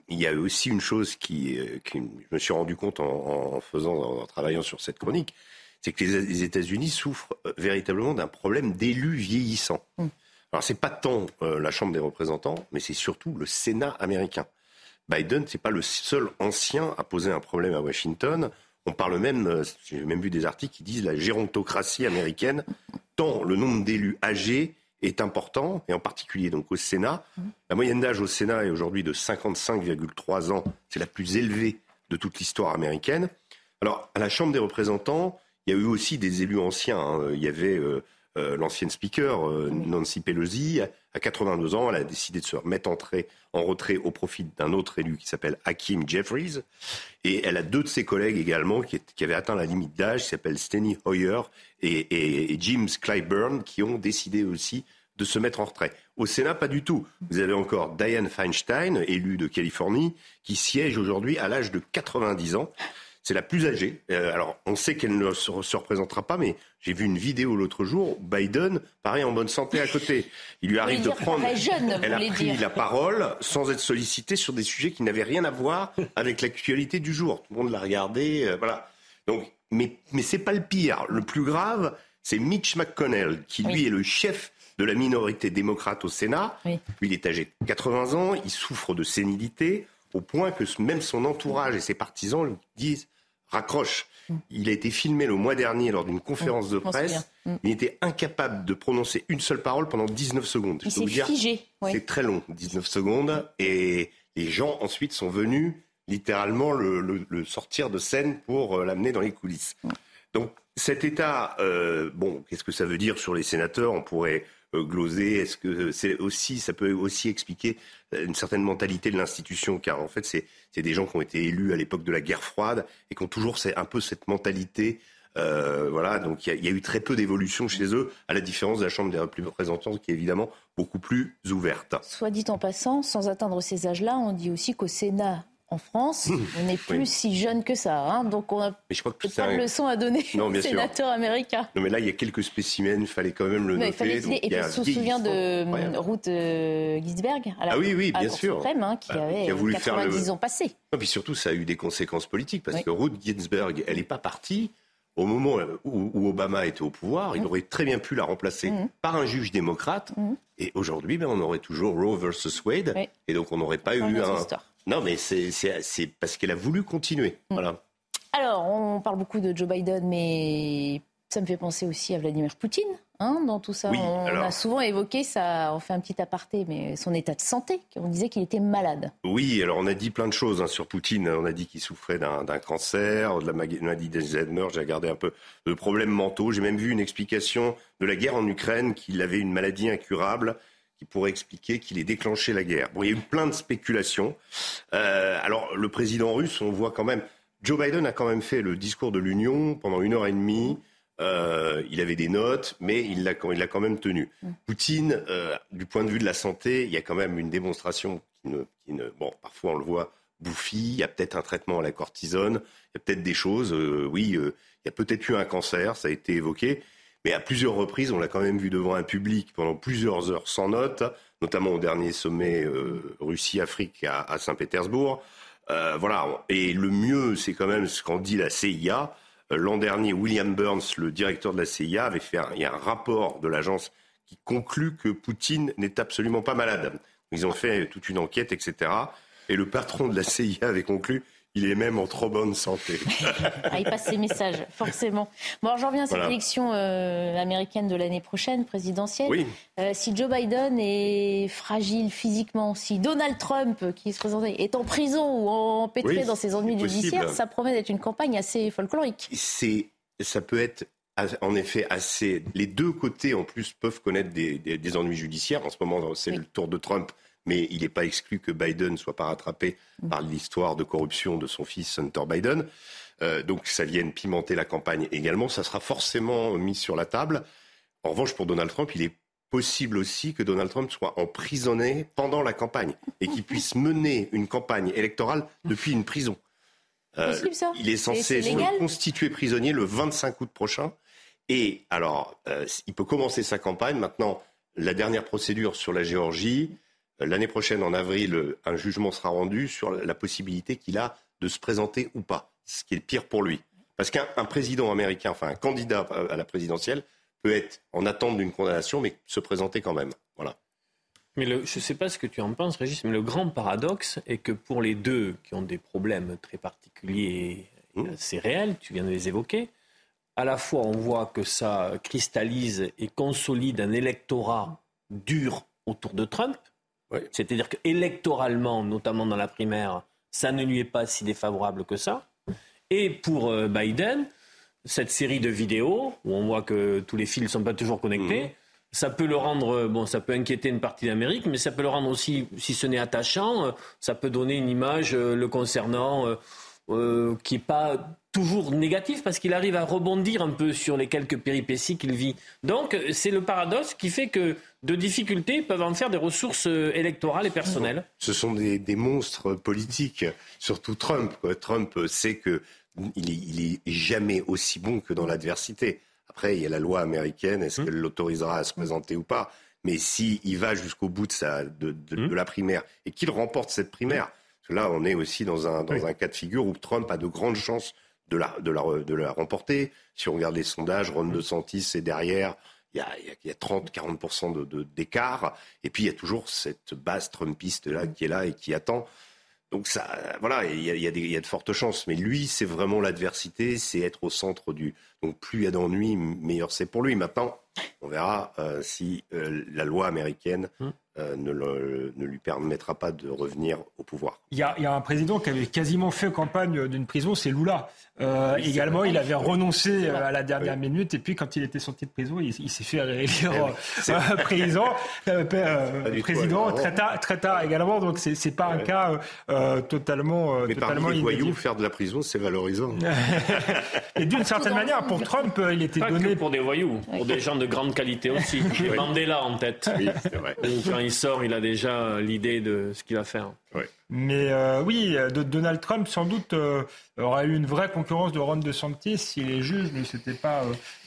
D: il y a aussi une chose qui, qui, je me suis rendu compte en, en faisant, en travaillant sur cette chronique, c'est que les, États-Unis souffrent euh, véritablement d'un problème d'élus vieillissants. Mm. Alors c'est pas tant euh, la Chambre des représentants, mais c'est surtout le Sénat américain. Biden, c'est pas le seul ancien à poser un problème à Washington. On parle même, euh, j'ai même vu des articles qui disent la gérontocratie américaine, tant le nombre d'élus âgés est important, et en particulier donc au Sénat. La moyenne d'âge au Sénat est aujourd'hui de 55,3 ans. C'est la plus élevée de toute l'histoire américaine. Alors, à la Chambre des représentants, il y a eu aussi des élus anciens. Hein. Il y avait euh, euh, l'ancienne speaker, euh, Nancy Pelosi. À 82 ans, elle a décidé de se remettre en retrait au profit d'un autre élu qui s'appelle Hakim Jeffries. Et elle a deux de ses collègues également qui, avaient atteint la limite d'âge, qui s'appellent Steny Hoyer et, et, James Clyburn, qui ont décidé aussi de se mettre en retrait. Au Sénat, pas du tout. Vous avez encore Diane Feinstein, élue de Californie, qui siège aujourd'hui à l'âge de 90 ans. C'est la plus âgée. Euh, alors, on sait qu'elle ne se, représentera pas, mais j'ai vu une vidéo l'autre jour. Biden, pareil, en bonne santé à côté. Il lui arrive de prendre. elle a pris la parole sans être sollicitée sur des sujets qui n'avaient rien à voir avec l'actualité du jour. Tout le monde l'a regardé. Euh, voilà. Donc, mais, mais c'est pas le pire. Le plus grave, c'est Mitch McConnell, qui lui est le chef de la minorité démocrate au Sénat. Lui, il est âgé de 80 ans, il souffre de sénilité, au point que même son entourage et ses partisans lui disent raccroche. Il a été filmé le mois dernier lors d'une conférence de presse. Mm. Il était incapable de prononcer une seule parole pendant 19 secondes.
A: Il s'est figé.
D: C'est très long, 19 secondes. Et les gens ensuite sont venus littéralement le, sortir de scène pour euh, l'amener dans les coulisses. Mm. Donc cet état, euh, bon, qu'est-ce que ça veut dire sur les sénateurs? On pourrait euh, gloser Est-ce que c'est aussi, ça peut aussi expliquer euh, une certaine mentalité de l'institution Car en fait, c'est des gens qui ont été élus à l'époque de la guerre froide et qui ont toujours un peu cette mentalité. Euh, voilà, donc il y, y, a eu très peu d'évolution chez eux, à la différence de la Chambre des représentants, qui est évidemment beaucoup plus ouverte.
A: Soit dit en passant, sans atteindre ces âges-là, on dit aussi qu'au Sénat en France. On n'est plus si jeune que ça. Hein. donc on a pas de leçon à donner non, aux sénateurs américains.
D: Non, mais là, il y a quelques spécimens, il fallait quand même le noter.
A: et puis, on se souvient de Ruth euh, Ginsberg à la,
D: ah oui, oui, bien sûr.
A: Suprême, hein, qui, bah, avait qui a voulu 90 faire le... ans passés.
D: Et puis surtout, ça a eu des conséquences politiques, parce que Ruth Ginsberg, elle n'est pas partie au moment où, Obama était au pouvoir, il mm. aurait très bien pu la remplacer mm. par un juge démocrate. Mm. Et aujourd'hui, ben, on aurait toujours Roe versus Wade. Et donc, on n'aurait pas eu un, non, mais c'est parce qu'elle a voulu continuer. Mm. Voilà.
A: Alors, on parle beaucoup de Joe Biden, mais Ça me fait penser aussi à Vladimir Poutine, hein, dans tout ça. on, a souvent évoqué ça, on fait un petit aparté, mais son état de santé, on disait qu'il était malade.
D: Oui, alors on a dit plein de choses hein, sur Poutine. On a dit qu'il souffrait d'un cancer, de la maladie d'Alzheimer, j'ai regardé un peu de problèmes mentaux. J'ai même vu une explication de la guerre en Ukraine, qu'il avait une maladie incurable qui pourrait expliquer qu'il ait déclenché la guerre. Bon, il y a eu plein de spéculations. Euh, alors, le président russe, on voit quand même... Joe Biden a quand même fait le discours de l'Union pendant une heure et demie. Euh, il avait des notes, mais il l'a quand même tenu. Mm. Poutine, euh, du point de vue de la santé, il y a quand même une démonstration qui ne, bon, parfois on le voit bouffi. Il y a peut-être un traitement à la cortisone. Il y a peut-être des choses. Oui, il y a peut-être eu un cancer, ça a été évoqué. Mais à plusieurs reprises, on l'a quand même vu devant un public pendant plusieurs heures sans notes, notamment au dernier sommet Russie-Afrique à, Saint-Pétersbourg. voilà. Et le mieux, c'est quand même ce qu'en dit la CIA L'an dernier, William Burns, le directeur de la CIA, avait fait un, un rapport de l'agence qui conclut que Poutine n'est absolument pas malade. Ils ont fait toute une enquête, etc. Et le patron de la CIA avait conclu il est même en trop bonne santé.
A: ah, il passe ses messages, forcément. Bon, alors j'en reviens à cette élection euh, américaine de l'année prochaine, présidentielle.
D: Oui.
A: Euh, si Joe Biden est fragile physiquement, si Donald Trump, qui se présentait, est en prison ou empêtré dans ses ennuis judiciaires, ça promet d'être une campagne assez folklorique.
D: C'est, ça peut être en effet assez. Les deux côtés, en plus, peuvent connaître des, des, ennuis judiciaires. En ce moment, c'est le tour de Trump mais il n'est pas exclu que Biden ne soit pas rattrapé par l'histoire de corruption de son fils Hunter Biden. Euh, donc ça vienne pimenter la campagne également. Ça sera forcément mis sur la table. En revanche, pour Donald Trump, il est possible aussi que Donald Trump soit emprisonné pendant la campagne et qu'il puisse mener une campagne électorale depuis une prison.
A: Euh,
D: il est censé se constituer prisonnier le 25 août prochain. Et alors, euh, il peut commencer sa campagne. Maintenant, la dernière procédure sur la Géorgie, L'année prochaine, en avril, un jugement sera rendu sur la possibilité qu'il a de se présenter ou pas, ce qui est pire pour lui. Parce qu'un président américain, enfin un candidat à la présidentielle, peut être en attente d'une condamnation, mais se présenter quand même. Voilà.
E: Mais je ne sais pas ce que tu en penses, Régis, mais le grand paradoxe est que pour les deux qui ont des problèmes très particuliers et mmh. assez réels, tu viens de les évoquer, à la fois on voit que ça cristallise et consolide un électorat dur autour de Trump, c'est-à-dire qu'électoralement, notamment dans la primaire, ça ne lui est pas si défavorable que ça. Et pour euh, Biden, cette série de vidéos, où on voit que tous les fils ne sont pas toujours connectés, mhm. ça peut le rendre, bon, ça peut inquiéter une partie d'Amérique, mais ça peut le rendre aussi, si ce n'est attachant, euh, ça peut donner une image euh, le concernant qui n'est pas toujours négatif parce qu'il arrive à rebondir un peu sur les quelques péripéties qu'il vit. Donc c'est le paradoxe qui fait que de difficultés peuvent en faire des ressources euh, électorales et personnelles.
D: Ce sont des, monstres politiques, surtout Trump. Trump sait que il est, jamais aussi bon que dans l'adversité. Après, il y a la loi américaine, est-ce qu'elle l'autorisera à se présenter ou pas? Mais s'il il va jusqu'au bout de, sa, de, hum. la primaire et qu'il remporte cette primaire, là, on est aussi dans un, dans un cas de figure où Trump a de grandes chances de la, de la, de la remporter. Si on regarde les sondages, Ron hum. DeSantis est derrière il y a, 30-40% d'écart. et puis il y a toujours cette base Trumpiste là qui est là et qui attend. Donc ça, voilà, il y, a, il y a de fortes chances. Mais lui, c'est vraiment l'adversité, c'est être au centre du. Donc plus il y a d'ennuis, meilleur c'est pour lui. Maintenant, on verra euh, si euh, la loi américaine hum. Euh, ne, ne, lui permettra pas de revenir au pouvoir.
C: Il y, a, il y, a, un président qui avait quasiment fait campagne d'une prison, c'est Lula. Euh, également, il avait renoncé à la dernière minute et puis quand il était sorti de prison, il, s'est fait élire eh euh, président, président très tard, très tard également. Donc c'est, c'est pas un cas totalement,
D: Mais
C: totalement
D: les voyous, faire de la prison, c'est valorisant.
C: et d'une certaine manière, pour Trump, il était donné
E: pour des voyous, pour des gens de grande qualité aussi. Mandela en tête. Oui, c'est vrai il sort, il a déjà l'idée de ce qu'il va faire.
C: Mais euh, oui, de Donald Trump, sans doute, euh, aurait eu une vraie concurrence de Ron DeSantis si les juges ne s'étaient pas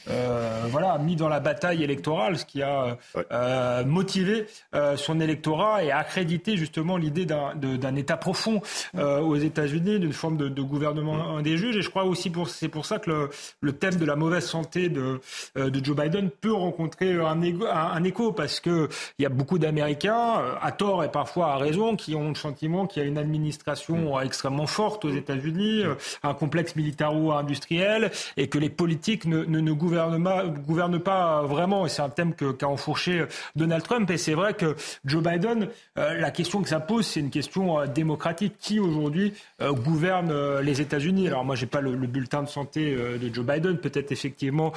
C: euh, euh, voilà, mis dans la bataille électorale, ce qui a euh, motivé euh, son électorat et accrédité justement l'idée d'un État profond aux États-Unis, d'une forme de, de, gouvernement des juges. Et je crois aussi pour c'est pour ça que le, le, thème de la mauvaise santé de, de Joe Biden peut rencontrer un, égo, un, écho parce que il y a beaucoup d'Américains, à tort et parfois à raison, qui ont sentiment qu'il y a une administration mm. extrêmement forte aux mm. États-Unis, un complexe militaro-industriel, et que les politiques ne, ne, ne gouvernent, pas, gouvernent, pas, vraiment. Et c'est un thème qu'a enfourché Donald Trump. Et c'est vrai que Joe Biden, la question que ça pose, c'est une question démocratique. Qui aujourd'hui gouverne les États-Unis? Alors moi, j'ai pas le, bulletin de santé de Joe Biden. Peut-être effectivement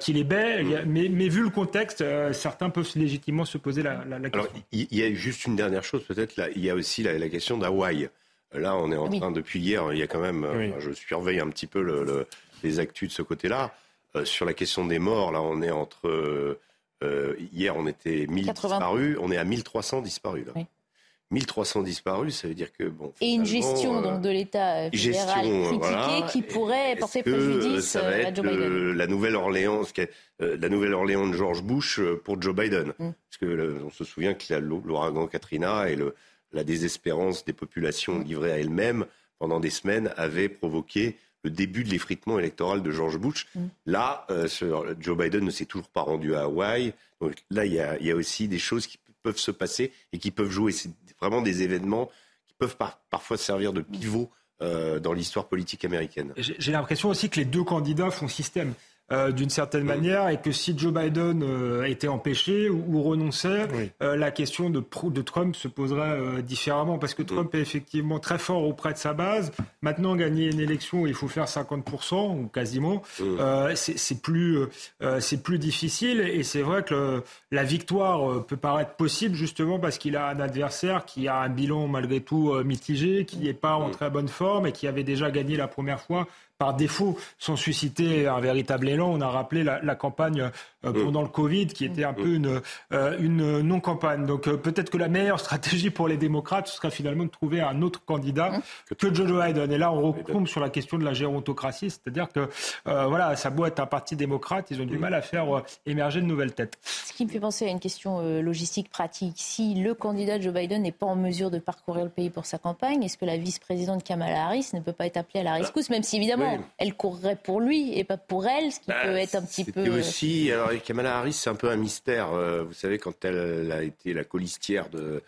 C: qu'il est bel, mais, mais, vu le contexte, certains peuvent légitimement se poser la, la, la question.
D: Alors, il y a juste une dernière chose, peut-être. Il y a aussi la, question d'Hawaï. Là, on est en train, depuis hier, il y a quand même, je surveille un petit peu le, les actus de ce côté-là. Euh, sur la question des morts, là, on est entre. Euh, hier, on était 1000 disparus, on est à 1300 disparus. Là. 1300 disparus, ça veut dire que bon.
A: Et une gestion donc de l'État euh, fédéral critiquée qui pourrait porter préjudice
D: ça va être à Joe Biden. la Nouvelle-Orléans, la Nouvelle-Orléans de George Bush pour Joe Biden, mm. parce que on se souvient que l'ouragan Katrina et le, la désespérance des populations livrées à elles-mêmes pendant des semaines avait provoqué le début de l'effritement électoral de George Bush. Mm. Là, euh, Joe Biden ne s'est toujours pas rendu à Hawaï. Donc là, il y, a, il y a aussi des choses qui peuvent se passer et qui peuvent jouer. C'est vraiment des événements qui peuvent parfois servir de pivot euh, dans l'histoire politique américaine.
C: J'ai l'impression aussi que les deux candidats font système. Euh, d'une certaine manière et que si Joe Biden euh, était empêché ou, renonçait, euh, la question de, de, Trump se poserait différemment. Parce que Trump est effectivement très fort auprès de sa base. Maintenant, gagner une élection, il faut faire 50% ou quasiment. c'est plus, c'est plus difficile. Et c'est vrai que la victoire peut paraître possible justement parce qu'il a un adversaire qui a un bilan malgré tout mitigé, qui n'est pas en très bonne forme et qui avait déjà gagné la première fois par défaut, sans susciter un véritable élan. On a rappelé la, campagne euh, mm. pendant le Covid, qui était un mm. peu une, euh, une non-campagne. Donc euh, peut-être que la meilleure stratégie pour les démocrates, ce serait finalement de trouver un autre candidat mm. que Joe Biden. Et là, on recombe sur la question de la gérontocratie, c'est-à-dire que voilà, ça doit être un parti démocrate, ils ont du mal à faire émerger de nouvelles têtes.
A: Ce qui me fait penser à une question logistique pratique. Si le candidat Joe Biden n'est pas en mesure de parcourir le pays pour sa campagne, est-ce que la vice-présidente Kamala Harris ne peut pas être appelée à la rescousse, même si évidemment elle courrait pour lui et pas pour elle, ce qui bah, peut être un petit peu.
D: aussi, alors Kamala Harris, c'est un peu un mystère. Euh, vous savez, quand elle a été la colistière de,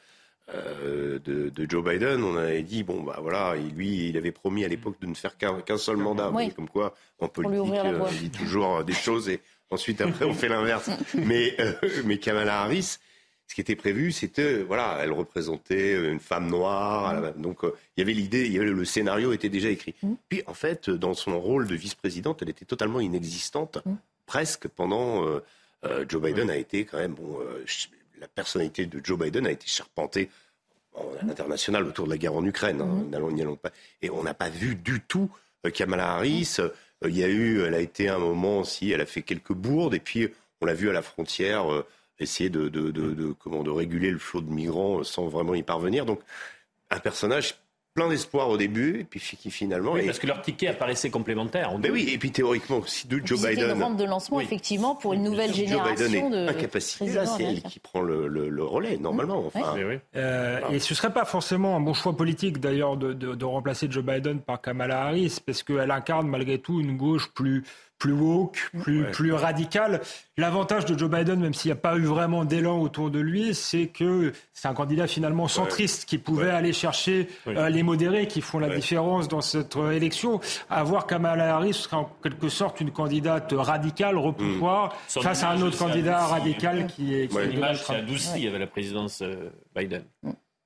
D: euh, de, Joe Biden, on avait dit bon bah voilà, lui, il avait promis à l'époque de ne faire qu'un seul mandat. Comme quoi, en politique, euh, on dit toujours des choses et ensuite après on fait l'inverse. mais mais Kamala Harris ce qui était prévu, c'était, voilà, elle représentait une femme noire. Mm. Donc, euh, il y avait l'idée, le scénario était déjà écrit. Mm. Puis, en fait, dans son rôle de vice-présidente, elle était totalement inexistante, mm. presque pendant. Euh, euh, Joe Biden a été quand même, bon, la personnalité de Joe Biden a été charpentée à l'international autour de la guerre en Ukraine. Hein, pas. Et on n'a pas vu du tout Kamala Harris. Il y a eu, elle a été un moment aussi, elle a fait quelques bourdes, et puis on l'a vu à la frontière essayer de, de, de, comment, de réguler le flot de migrants sans vraiment y parvenir. Donc, un personnage plein d'espoir au début, et puis qui finalement.
E: Oui, parce que leur ticket apparaissait complémentaire.
D: Mais oui, et puis théoriquement, si de Joe Biden.
A: une rampe de lancement, effectivement, pour une nouvelle génération Joe Biden est
D: incapacité, là, c'est elle qui prend le, le, relais, normalement. Enfin.
C: Euh, et ce ne serait pas forcément un bon choix politique, d'ailleurs, de, de, de remplacer Joe Biden par Kamala Harris, parce qu'elle incarne malgré tout une gauche plus plus woke, plus, plus radical. L'avantage de Joe Biden, même s'il n'y a pas eu vraiment d'élan autour de lui, c'est que c'est un candidat finalement centriste qui pouvait aller chercher euh, les modérés qui font la différence dans cette euh, élection. Avoir Kamala Harris serait en quelque sorte une candidate radicale, repoussoir, mm. face à un autre candidat radical qui est... Qui
E: L'image s'est adoucie avec la présidence euh,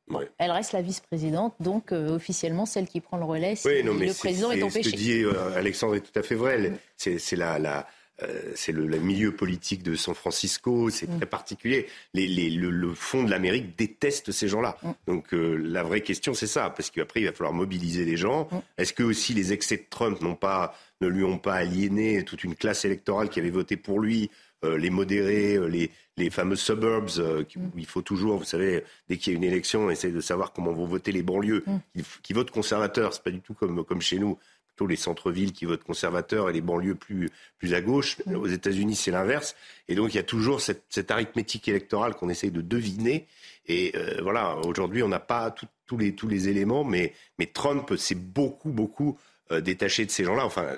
E: Mm.
A: Elle reste la vice-présidente, donc euh, officiellement celle qui prend le relais si le président est, empêché.
D: Ce que dit euh, Alexandre est tout à fait vrai. C'est la, la euh, c'est le, milieu politique de San Francisco, c'est très particulier. Les, les, le, fond de l'Amérique déteste ces gens-là. Mm. Donc la vraie question, c'est ça, parce qu'après, il va falloir mobiliser les gens. Mm. Est-ce que aussi les excès de Trump n'ont pas, ne lui ont pas aliéné toute une classe électorale qui avait voté pour lui euh, les modérés, euh, les, les fameux suburbs, euh, mm. où il faut toujours, vous savez, dès qu'il y a une élection, essayer de savoir comment vont voter les banlieues, mm. qui, votent conservateurs. C'est pas du tout comme, comme chez nous, plutôt les centres-villes qui votent conservateurs et les banlieues plus, plus à gauche. Mm. Aux États-Unis, c'est l'inverse. Et donc, il y a toujours cette, cette arithmétique électorale qu'on essaye de deviner. Et voilà, aujourd'hui, on n'a pas tous les, tous les éléments, mais, mais Trump s'est beaucoup, beaucoup détaché de ces gens-là. Enfin,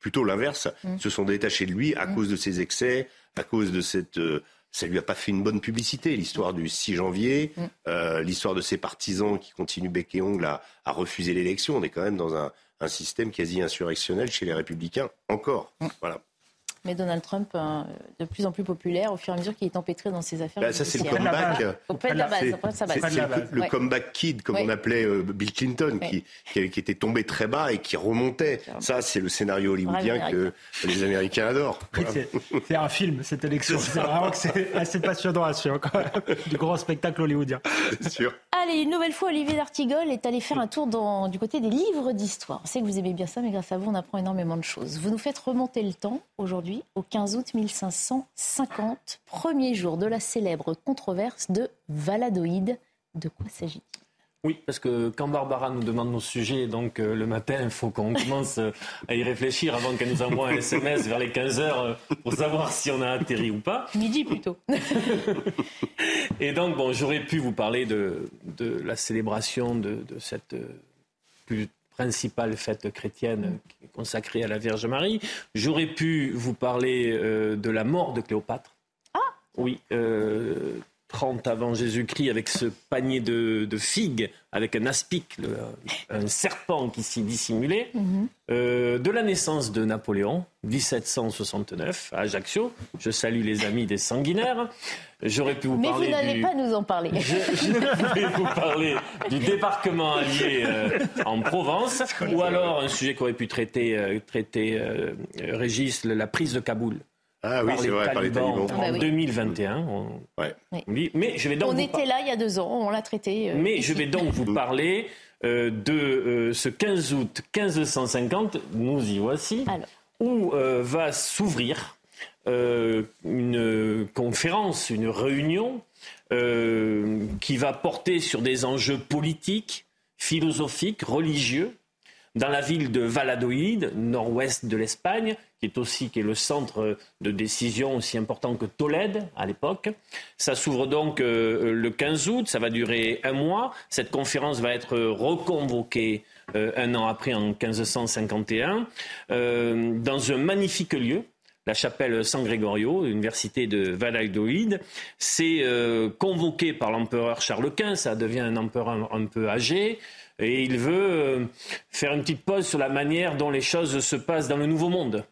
D: plutôt l'inverse, se sont détachés de lui à cause de ses excès, à cause de cette, euh, ça lui a pas fait une bonne publicité, l'histoire du 6 janvier, mm. euh, l'histoire de ses partisans qui continuent bec et ongle à, à refuser l'élection. On est quand même dans un, un système quasi insurrectionnel chez les républicains, encore. Mm. Voilà
A: mais Donald Trump euh, de plus en plus populaire au fur et à mesure qu'il est empêtré dans ses affaires.
D: Bah, ça, c'est le comeback. C'est le, comeback kid, comme on appelait euh, Bill Clinton, qui, qui, était tombé très bas et qui remontait. Ça, c'est le scénario hollywoodien que les Américains adorent.
C: C'est un film, cette élection. C'est vraiment que c'est assez passionnant à suivre, du grand spectacle hollywoodien.
D: sûr.
A: Allez, une nouvelle fois, Olivier d'Artigol est allé faire un tour dans, du côté des livres d'histoire. On sait que vous aimez bien ça, mais grâce à vous, on apprend énormément de choses. Vous nous faites remonter le temps aujourd'hui au 15 août 1550, premier jour de la célèbre controverse de Valadoïde. De quoi s'agit-il?
E: Oui, parce que quand Barbara nous demande nos sujets, donc euh, le matin, il faut qu'on commence euh, à y réfléchir avant qu'elle nous envoie un SMS vers les 15 heures euh, pour savoir si on a atterri ou pas.
A: Midi plutôt.
E: Et donc, bon, j'aurais pu vous parler de, la célébration de, de cette plus principale fête chrétienne consacrée à la Vierge Marie. J'aurais pu vous parler euh, de la mort de Cléopâtre.
A: Ah
E: Oui, euh, 30 avant Jésus-Christ avec ce panier de, figues, avec un aspic, un serpent qui s'y dissimulait, mhm. euh, de la naissance de Napoléon, 1769, à Ajaccio. Je salue les amis des sanguinaires. J'aurais pu vous
A: Mais
E: parler.
A: Mais vous n'allez pas nous en parler.
E: Je, vais vous parler du débarquement allié euh, en Provence, ou alors un sujet qu'aurait pu traiter, euh, traiter Régis, la prise de Kaboul.
D: Ah oui, c'est vrai, par les talibans.
E: En 2021. On...
D: Ouais.
E: Mais je vais donc
A: on était là il y a deux ans, on l'a traité.
E: Euh. Mais je vais donc vous parler euh, de euh, ce 15 août 1550, nous y voici, où va s'ouvrir une conférence, une réunion qui va porter sur des enjeux politiques, philosophiques, religieux, dans la ville de Valladolid, nord-ouest de l'Espagne, qui est aussi qui est le centre de décision aussi important que Tolède à l'époque. Ça s'ouvre donc euh, le 15 août, ça va durer un mois. Cette conférence va être reconvoquée euh, un an après, en 1551, euh, dans un magnifique lieu la chapelle San Gregorio, l'université de Valladolid. C'est convoqué par l'empereur Charles Quint, ça devient un empereur un peu âgé et il veut euh, faire une petite pause sur la manière dont les choses se passent dans le Nouveau Monde,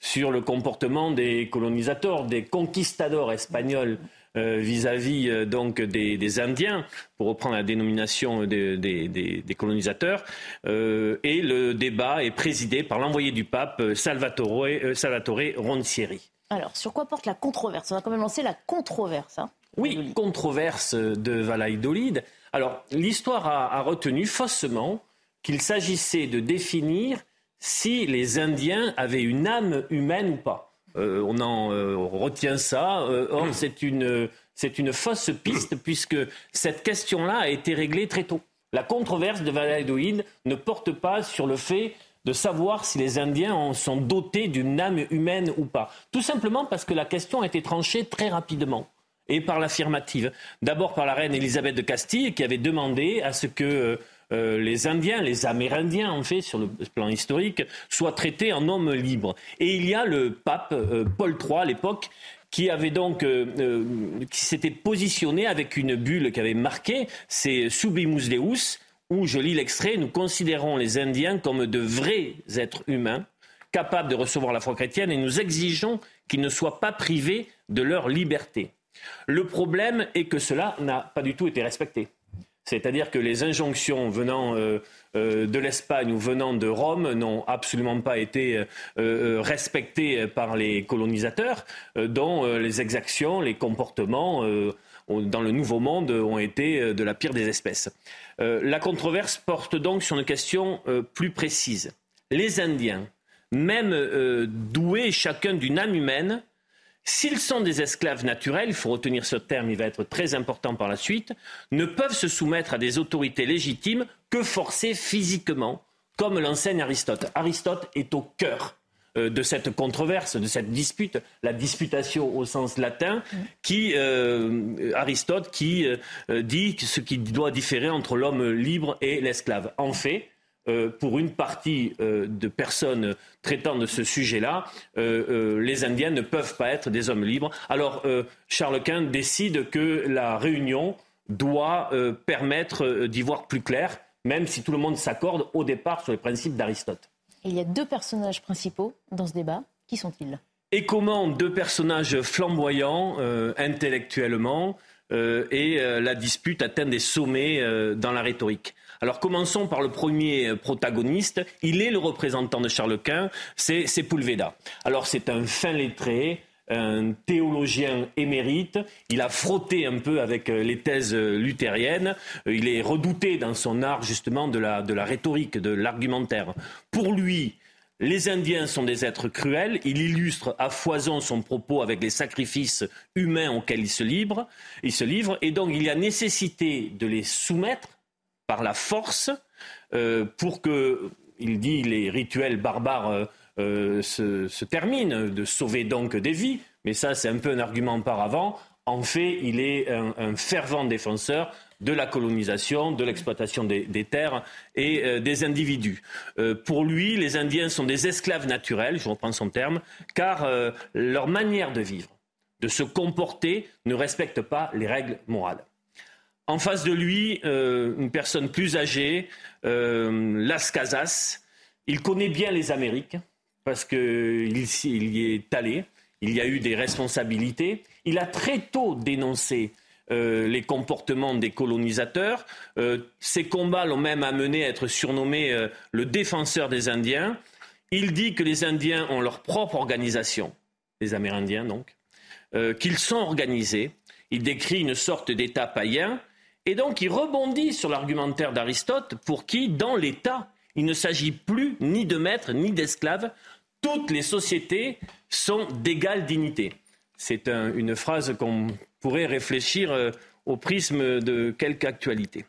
E: sur le comportement des colonisateurs, des conquistadors espagnols euh, vis-à-vis euh, donc des, Indiens, pour reprendre la dénomination des, colonisateurs. et le débat est présidé par l'envoyé du pape Salvatore, Salvatore Roncieri.
A: Alors, sur quoi porte la controverse? On a quand même lancé la controverse. Hein,
E: oui, controverse de Valladolid. Alors, l'histoire a, retenu faussement qu'il s'agissait de définir si les Indiens avaient une âme humaine ou pas. Euh, on en euh, retient ça. Euh, or, c'est une, c'est une fausse piste puisque cette question-là a été réglée très tôt. La controverse de Valladolid ne porte pas sur le fait de savoir si les Indiens en sont dotés d'une âme humaine ou pas. Tout simplement parce que la question a été tranchée très rapidement et par l'affirmative. D'abord par la reine Élisabeth de Castille qui avait demandé à ce que euh, euh, les Indiens, les Amérindiens en fait, sur le plan historique, soient traités en hommes libres. Et il y a le pape euh, Paul III à l'époque qui avait donc qui s'était positionné avec une bulle qui avait marqué, c'est Sublimus Deus, où je lis l'extrait, nous considérons les Indiens comme de vrais êtres humains capables de recevoir la foi chrétienne et nous exigeons qu'ils ne soient pas privés de leur liberté. Le problème est que cela n'a pas du tout été respecté. C'est-à-dire que les injonctions venant euh, euh, de l'Espagne ou venant de Rome n'ont absolument pas été euh, respectées par les colonisateurs, dont les exactions, les comportements dans le Nouveau Monde ont été de la pire des espèces. la controverse porte donc sur une question plus précise. Les Indiens, même doués chacun d'une âme humaine, S'ils sont des esclaves naturels, il faut retenir ce terme, il va être très important par la suite, ne peuvent se soumettre à des autorités légitimes que forcés physiquement, comme l'enseigne Aristote. Aristote est au cœur euh, de cette controverse, de cette dispute, la disputation au sens latin, qui euh, Aristote qui euh, dit ce qui doit différer entre l'homme libre et l'esclave. En fait, euh, pour une partie euh, de personnes traitant de ce sujet-là, euh, les Indiens ne peuvent pas être des hommes libres. Alors Charles Quint décide que la réunion doit permettre d'y voir plus clair, même si tout le monde s'accorde au départ sur les principes d'Aristote.
A: Il y a deux personnages principaux dans ce débat. Qui sont-ils?
E: Et comment deux personnages flamboyants intellectuellement et la dispute atteint des sommets dans la rhétorique? Alors commençons par le premier protagoniste. Il est le représentant de Charles Quint, c'est Sepulveda. Alors c'est un fin lettré, un théologien émérite. Il a frotté un peu avec euh, les thèses luthériennes. Euh, il est redouté dans son art justement de la, de la rhétorique, de l'argumentaire. Pour lui, les Indiens sont des êtres cruels. Il illustre à foison son propos avec les sacrifices humains auxquels il se livre. Il se livre. Et donc il y a nécessité de les soumettre par la force euh, pour que, il dit, les rituels barbares euh, euh, se, terminent, de sauver donc des vies. Mais ça, c'est un peu un argument par avant. En fait, il est un, fervent défenseur de la colonisation, de l'exploitation des, terres et des individus. pour lui, les Indiens sont des esclaves naturels, je reprends son terme, car leur manière de vivre, de se comporter, ne respecte pas les règles morales. En face de lui, euh, une personne plus âgée, euh, Las Casas. Il connaît bien les Amériques parce qu'il il y est allé. Il y a eu des responsabilités. Il a très tôt dénoncé euh, les comportements des colonisateurs. ces combats l'ont même amené à être surnommé le défenseur des Indiens. Il dit que les Indiens ont leur propre organisation, les Amérindiens donc, qu'ils sont organisés. Il décrit une sorte d'État païen et donc il rebondit sur l'argumentaire d'Aristote pour qui, dans l'État, il ne s'agit plus ni de maître ni d'esclave. Toutes les sociétés sont d'égale dignité. C'est une phrase qu'on pourrait réfléchir euh, au prisme de quelque actualité.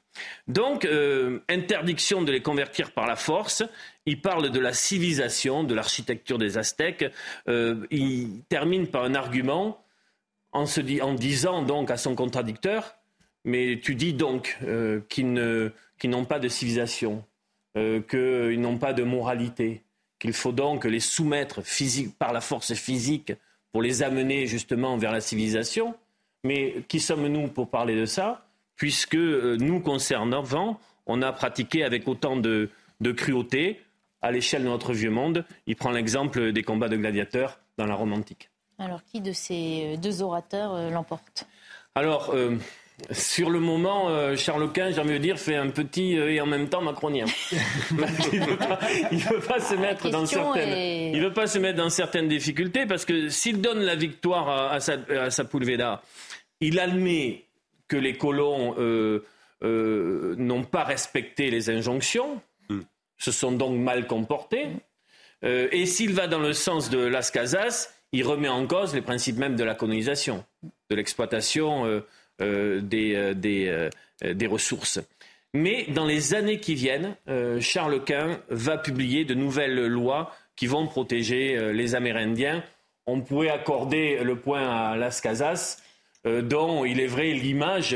E: Donc, euh, interdiction de les convertir par la force. Il parle de la civilisation, de l'architecture des Aztèques. Euh, il termine par un argument en disant donc à son contradicteur mais tu dis donc euh, qu'ils n'ont pas de civilisation, euh, qu'ils n'ont pas de moralité, qu'il faut donc les soumettre par la force physique pour les amener justement vers la civilisation. Mais qui sommes-nous pour parler de ça Puisque euh, nous concernant, on a pratiqué avec autant de, cruauté à l'échelle de notre vieux monde. Il prend l'exemple des combats de gladiateurs dans la Rome antique.
A: Alors, qui de ces deux orateurs l'emporte?
E: Alors, sur le moment, euh, Charles Quint, j'ai envie de dire, fait un petit euh, et en même temps macronien. il ne veut, pas se mettre dans certaines, il veut pas se mettre dans certaines difficultés parce que s'il donne la victoire à, à, sa, à il admet que les colons euh, n'ont pas respecté les injonctions, hmm. se sont donc mal comportés. et s'il va dans le sens de Las Casas, il remet en cause les principes même de la colonisation, de l'exploitation euh, des, euh, euh, des, ressources. Mais dans les années qui viennent, Charles Quint va publier de nouvelles lois qui vont protéger les Amérindiens. On pourrait accorder le point à Las Casas, dont il est vrai l'image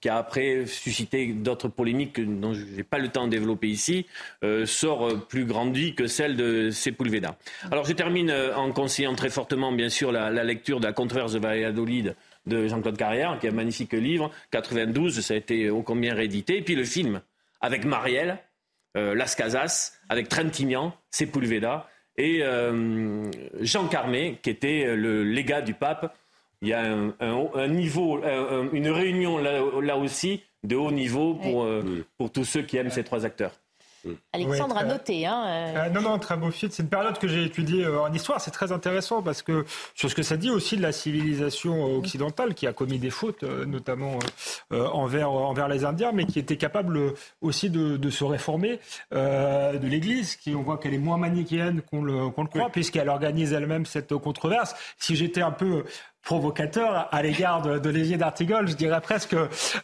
E: qui a après suscité d'autres polémiques dont je n'ai pas le temps de développer ici, sort plus grandie que celle de Sepulveda. Alors je termine en conseillant très fortement, bien sûr, la, la lecture de la controverse de Valladolid de Jean-Claude Carrière, qui est un magnifique livre. 92, ça a été ô combien réédité. Et puis le film avec Marielle, euh, Las Casas, avec Trintignant, Sepulveda, et euh, Jean Carmé, qui était le légat du pape. Il y a un, niveau, une réunion là, aussi de haut niveau pour, euh, pour tous ceux qui aiment ces trois acteurs.
A: Alexandre a noté. Hein,
C: euh. Euh, non, non, très beau film. C'est une période que j'ai étudiée euh, en histoire. C'est très intéressant parce que sur ce que ça dit aussi de la civilisation occidentale qui a commis des fautes, notamment envers, envers les Indiens, mais qui était capable aussi de, se réformer, de l'Église, qui on voit qu'elle est moins manichéenne qu'on le, qu'on le croit, puisqu'elle organise elle-même cette controverse. Si j'étais un peu provocateur à l'égard de, de d'Artigol. Je dirais presque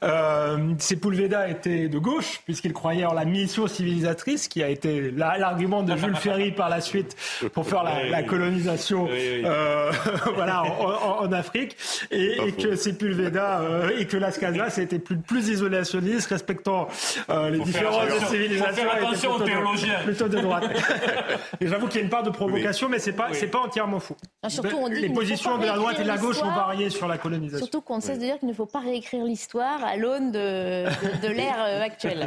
C: euh, Sepulveda était de gauche, puisqu'il croyait en la mission civilisatrice, qui a été l'argument de Jules Ferry par la suite pour faire la, colonisation euh, voilà, en, Afrique, et, que Sepulveda euh, et que Las Casas était plus, plus isolationniste, respectant euh, les différences de civilisation.
E: attention aux théologiens.
C: Plutôt de droite. et j'avoue qu'il y a une part de provocation, mais c'est pas, c'est pas entièrement fou.
A: Ah, surtout, on dit
C: les positions de la droite et de la gauche varié sur la colonisation.
A: Surtout qu'on cesse de dire qu'il ne faut pas réécrire l'histoire à l'aune de, de, l'ère euh, actuelle.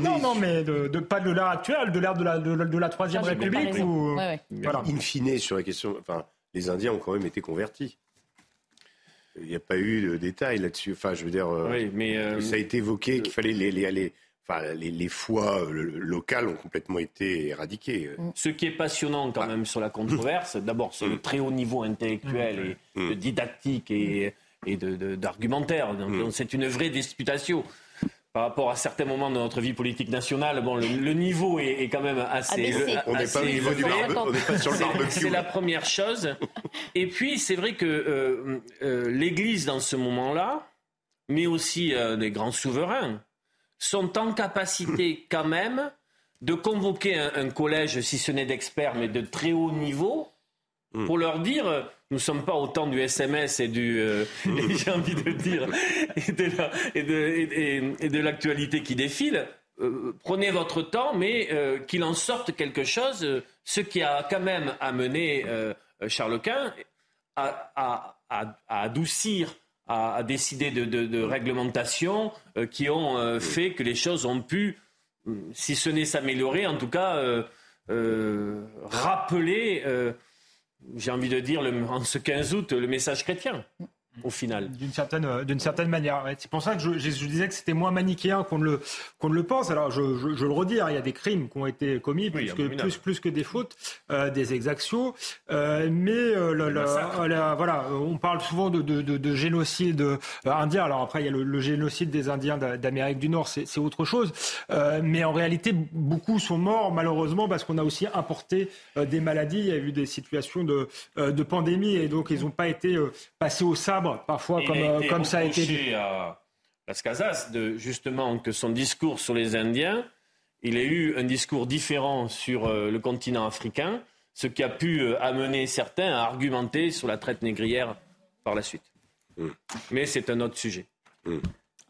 C: non, non, mais de, pas de l'ère actuelle, de l'ère de la, de, la Troisième République. Ou...
D: Voilà. In fine, sur la question, enfin, les Indiens ont quand même été convertis. Il n'y a pas eu de détails là-dessus. Enfin, je veux dire, euh, mais euh, ça a été évoqué qu'il fallait les, les, aller Enfin, les, les, foi locales ont complètement été éradiquées.
E: Mm. Ce qui est passionnant quand même sur la controverse, d'abord c'est le mm. très haut niveau intellectuel et mm. didactique et, et d'argumentaire. C'est une vraie disputation. Par rapport à certains moments de notre vie politique nationale, bon, le, niveau est, quand même assez,
D: on n'est pas, pas, sur le barbecue.
E: C'est la première chose. Et puis, c'est vrai que euh, euh, l'Église, dans ce moment-là, mais aussi euh, les grands souverains, sont en capacité quand même de convoquer un, collège, si ce n'est d'experts, mais de très haut niveau, hmm. pour leur dire nous ne sommes pas au temps du SMS et du, euh, j'ai envie de dire, et de, l'actualité qui défile. Euh, prenez votre temps, mais euh, qu'il en sorte quelque chose, ce qui a quand même amené Charles Quint à adoucir à, décider de, de, réglementations euh, qui ont euh, fait que les choses ont pu, mm, si ce n'est s'améliorer, en tout cas euh, rappeler, j'ai envie de dire, le, en ce 15 août, le message chrétien au final.
C: D'une certaine, euh, d'une certaine manière. C'est pour ça que je, je, disais que c'était moins manichéen qu'on ne le, qu'on ne le pense. Alors je, je, je, le redis, hein, il y a des crimes qui ont été commis, plus, que, plus, plus, que des fautes, euh, des exactions. Euh, mais euh, voilà, on parle souvent de, de, de, de génocide indien. Alors après, il y a le, le génocide des Indiens d'Amérique du Nord, c'est, c'est autre chose. mais en réalité, beaucoup sont morts malheureusement parce qu'on a aussi importé des maladies. Il y a eu des situations de, de pandémie et donc ils n'ont pas été passés au parfois, comme, euh, comme ça a été dit.
E: à Las Casas, de, justement, que son discours sur les Indiens, il a eu un discours différent sur euh, le continent africain, ce qui a pu euh, amener certains à argumenter sur la traite négrière par la suite. Mm. Mais c'est un autre sujet.
A: Mm.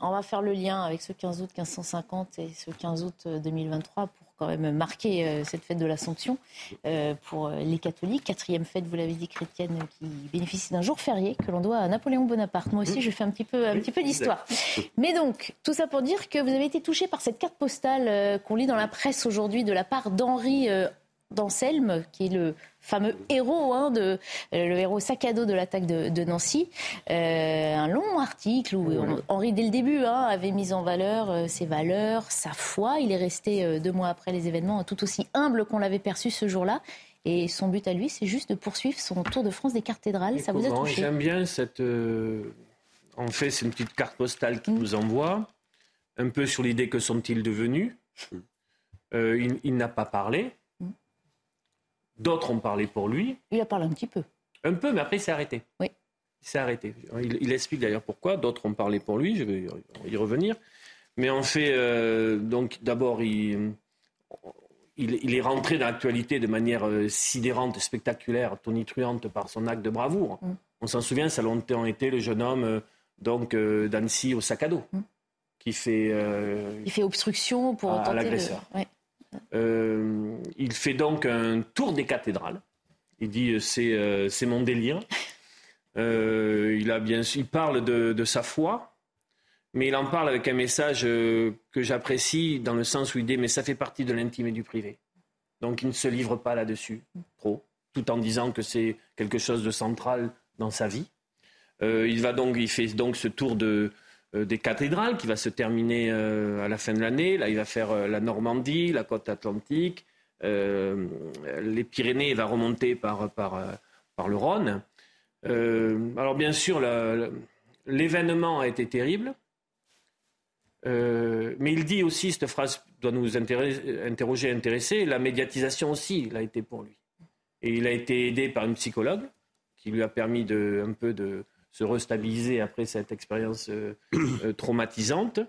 A: On va faire le lien avec ce 15 août 1550 et ce 15 août 2023 pour quand même marquer euh, cette fête de l'Assomption euh, pour les catholiques. Quatrième fête, vous l'avez dit, chrétienne, qui bénéficie d'un jour férié que l'on doit à Napoléon Bonaparte. Moi aussi, je fais un petit peu, un petit peu d'histoire. Mais donc, tout ça pour dire que vous avez été touché par cette carte postale euh, qu'on lit dans la presse aujourd'hui de la part d'Henri d'Anselme, qui est le fameux héros, hein, de, euh, le héros sac à dos de l'attaque de, Nancy. Euh, un long article où Henri, dès le début, hein, avait mis en valeur euh, ses valeurs, sa foi. Il est resté deux mois après les événements tout aussi humble qu'on l'avait perçu ce jour-là. Et son but à lui, c'est juste de poursuivre son tour de France des cathédrales. Ça vous a touché?
E: J'aime bien cette. En fait, c'est une petite carte postale qu'il mm. nous envoie, un peu sur l'idée que sont-ils devenus. il, il n'a pas parlé. D'autres ont parlé pour lui.
A: Il a parlé un petit peu.
E: Un peu, mais après, il s'est arrêté.
A: Oui.
E: Il s'est arrêté. Il, explique d'ailleurs pourquoi. D'autres ont parlé pour lui. Je vais y revenir. Mais en fait, euh, donc d'abord, il, il, est rentré dans l'actualité de manière euh, sidérante, spectaculaire, tonitruante par son acte de bravoure. Mm. On s'en souvient, ça a longtemps été le jeune homme euh, donc d'Annecy au sac à dos. Mm. Qui fait,
A: il fait obstruction pour
E: à, l'agresseur. Euh, il fait donc un tour des cathédrales. Il dit euh, c'est euh, mon délire. il a bien il parle de, sa foi, mais il en parle avec un message que j'apprécie dans le sens où il dit mais ça fait partie de l'intime et du privé. Donc il ne se livre pas là-dessus trop, tout en disant que c'est quelque chose de central dans sa vie. il va donc il fait donc ce tour de euh, des cathédrales qui va se terminer euh, à la fin de l'année. Là, il va faire euh, la Normandie, la côte atlantique, les Pyrénées, il va remonter par, par, par le Rhône. alors bien sûr, l'événement a été terrible, mais il dit aussi, cette phrase doit nous interroger, intéresser, la médiatisation aussi, il a été pour lui. Et il a été aidé par une psychologue qui lui a permis de, un peu de, se restabiliser après cette expérience traumatisante.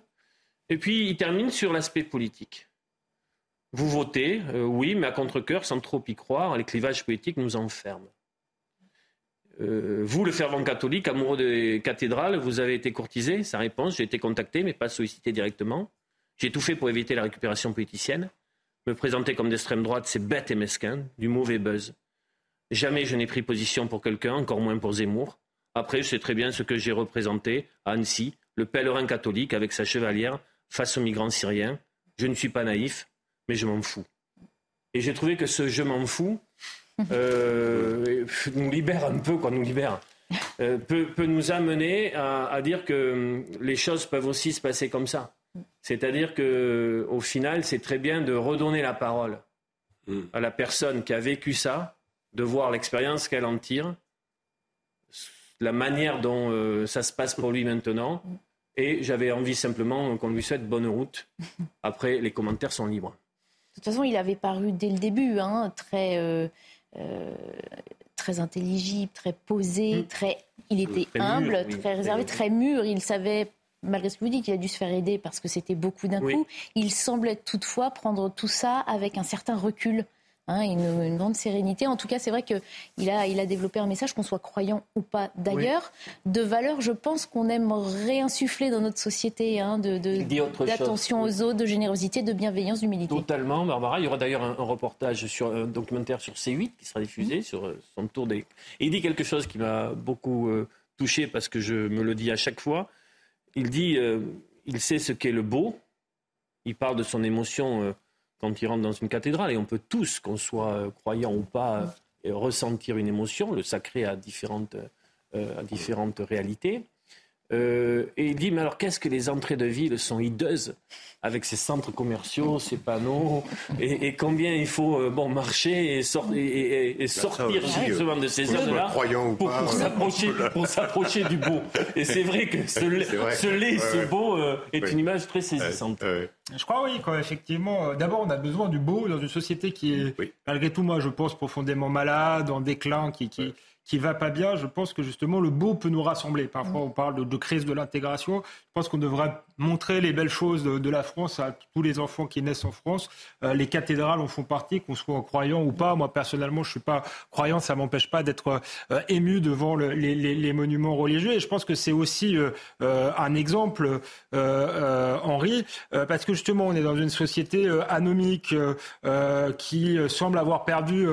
E: Et puis, il termine sur l'aspect politique. Vous votez, oui, mais à contre-coeur, sans trop y croire, les clivages politiques nous enferment. Euh, vous, le fervent catholique, amoureux des cathédrales, vous avez été courtisé Sa réponse, j'ai été contacté, mais pas sollicité directement. J'ai tout fait pour éviter la récupération politicienne. Me présenter comme d'extrême droite, c'est bête et mesquin, du mauvais buzz. Jamais je n'ai pris position pour quelqu'un, encore moins pour Zemmour. Après, je sais très bien ce que j'ai représenté à Annecy, le pèlerin catholique avec sa chevalière face aux migrants syriens. Je ne suis pas naïf, mais je m'en fous. Et j'ai trouvé que ce je m'en fous euh, nous libère un peu, quoi, nous libère. Euh, peut, nous amener à, dire que hum, les choses peuvent aussi se passer comme ça. C'est-à-dire que au final, c'est très bien de redonner la parole hmm. à la personne qui a vécu ça, de voir l'expérience qu'elle en tire, la manière dont euh, ça se passe pour lui maintenant. Et j'avais envie simplement qu'on lui souhaite bonne route. Après, les commentaires sont libres.
A: De toute façon, il avait paru dès le début, hein, très euh, très intelligible, très posé, mm. très, il était humble, très réservé, très mûr. Il savait malgré ce que vous dites, qu'il a dû se faire aider parce que c'était beaucoup d'un coup. Il semblait toutefois prendre tout ça avec un certain recul. Hein, une, grande sérénité. En tout cas, c'est vrai qu'il a, il a développé un message, qu'on soit croyant ou pas d'ailleurs, de valeur, je pense, qu'on aime réinsuffler dans notre société, hein, de, d'attention aux autres, de générosité, de bienveillance, d'humilité.
E: Totalement, Barbara. Il y aura d'ailleurs un, reportage sur un documentaire sur C8 qui sera diffusé sur euh, son tour des. Et il dit quelque chose qui m'a beaucoup euh, touché parce que je me le dis à chaque fois. Il dit, euh, il sait ce qu'est le beau. Il parle de son émotion quand il rentre dans une cathédrale, et on peut tous, qu'on soit euh, croyant ou pas, euh, ressentir une émotion. Le sacré a différentes, euh, différentes réalités. Et il dit, mais alors qu'est-ce que les entrées de ville sont hideuses avec ces centres commerciaux, ces panneaux, et, combien il faut bon, marcher et, et, bah, sortir justement de ces zones-là pour, pour s'approcher du beau. Et c'est vrai que ce, ce laid, ce beau est une image très saisissante.
C: Je crois oui, quoi, effectivement. Euh, d'abord, on a besoin du beau dans une société qui est, malgré tout, moi, je pense profondément malade, en déclin, qui, qui, qui va pas bien, je pense que justement le beau peut nous rassembler. Parfois, on parle de, crise de l'intégration. Je pense qu'on devrait montrer les belles choses de, la France à tous les enfants qui naissent en France. Euh, les cathédrales en font partie, qu'on soit croyant ou pas. Moi, personnellement, je suis pas croyant. Ça m'empêche pas d'être euh, ému devant les, monuments religieux. Et je pense que c'est aussi euh, un exemple, Henri, parce que justement, on est dans une société anomique qui semble avoir perdu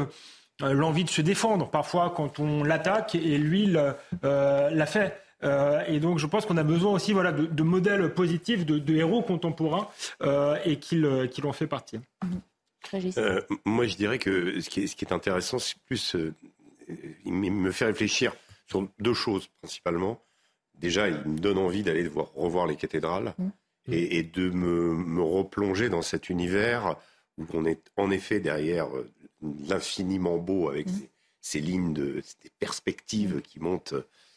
C: l'envie de se défendre parfois quand on l'attaque et lui euh, l'a fait. Euh, et donc, je pense qu'on a besoin aussi voilà, de, modèles positifs, de, héros contemporains et qu'ils en fait partie.
D: moi, je dirais que ce qui est, ce qui est intéressant, c'est plus. il me fait réfléchir sur deux choses principalement. Déjà, il me donne envie d'aller revoir les cathédrales mm. et, de me, me, replonger dans cet univers où on est en effet derrière l'infiniment beau avec mm. ces, lignes de ces perspectives mm. qui montent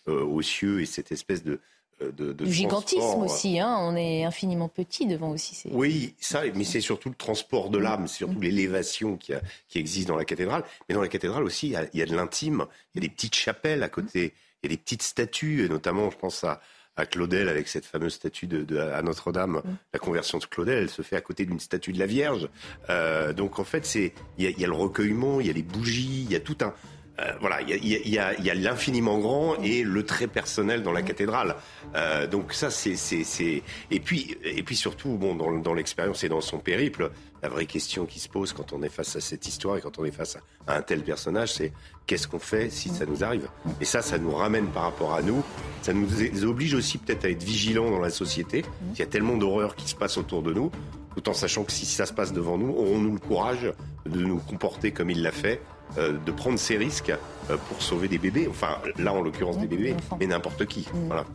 D: euh, aux cieux et cette espèce de
A: euh, de, gigantisme aussi, hein. on est infiniment petit devant aussi. Ces...
D: Oui, ça, mais c'est surtout le transport de l'âme, c'est surtout mm. l'élévation qui, qui, existe dans la cathédrale. Mais dans la cathédrale aussi, il y a, il y a de l'intime, il y a des petites chapelles à côté, il y a des petites statues, et notamment, je pense à, à Claudel avec cette fameuse statue de, à Notre-Dame. Mm. La conversion de Claudel, elle se fait à côté d'une statue de la Vierge. Euh, donc en fait, c'est il y a, le recueillement, il y a les bougies, il y a tout un euh, voilà, il y a, y a l'infiniment grand et le très personnel dans la mm. cathédrale. Euh, donc ça, c'est, c'est, et puis et puis surtout, bon, dans, dans l'expérience et dans son périple, la vraie question qui se pose quand on est face à cette histoire et quand on est face à un tel personnage, c'est qu'est-ce qu'on fait si ça nous arrive Et ça, ça nous ramène par rapport à nous. Ça nous oblige aussi peut-être à être vigilants dans la société. Il y a tellement d'horreurs qui se passent autour de nous, tout en sachant que si ça se passe devant nous, aurons-nous le courage de nous comporter comme il l'a fait de prendre ces risques euh, pour sauver des bébés, enfin là en l'occurrence des bébés, mais n'importe qui. Mm. Voilà.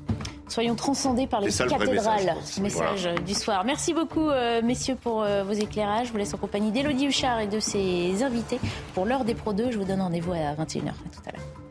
A: Soyons transcendés par les cathédrales. Message, du soir. Merci beaucoup, euh, messieurs, pour vos éclairages. Je vous laisse en compagnie d'Elodie Huchard et de ses invités pour l'heure des Pro 2. Je vous donne rendez-vous à 21h. À tout à l'heure.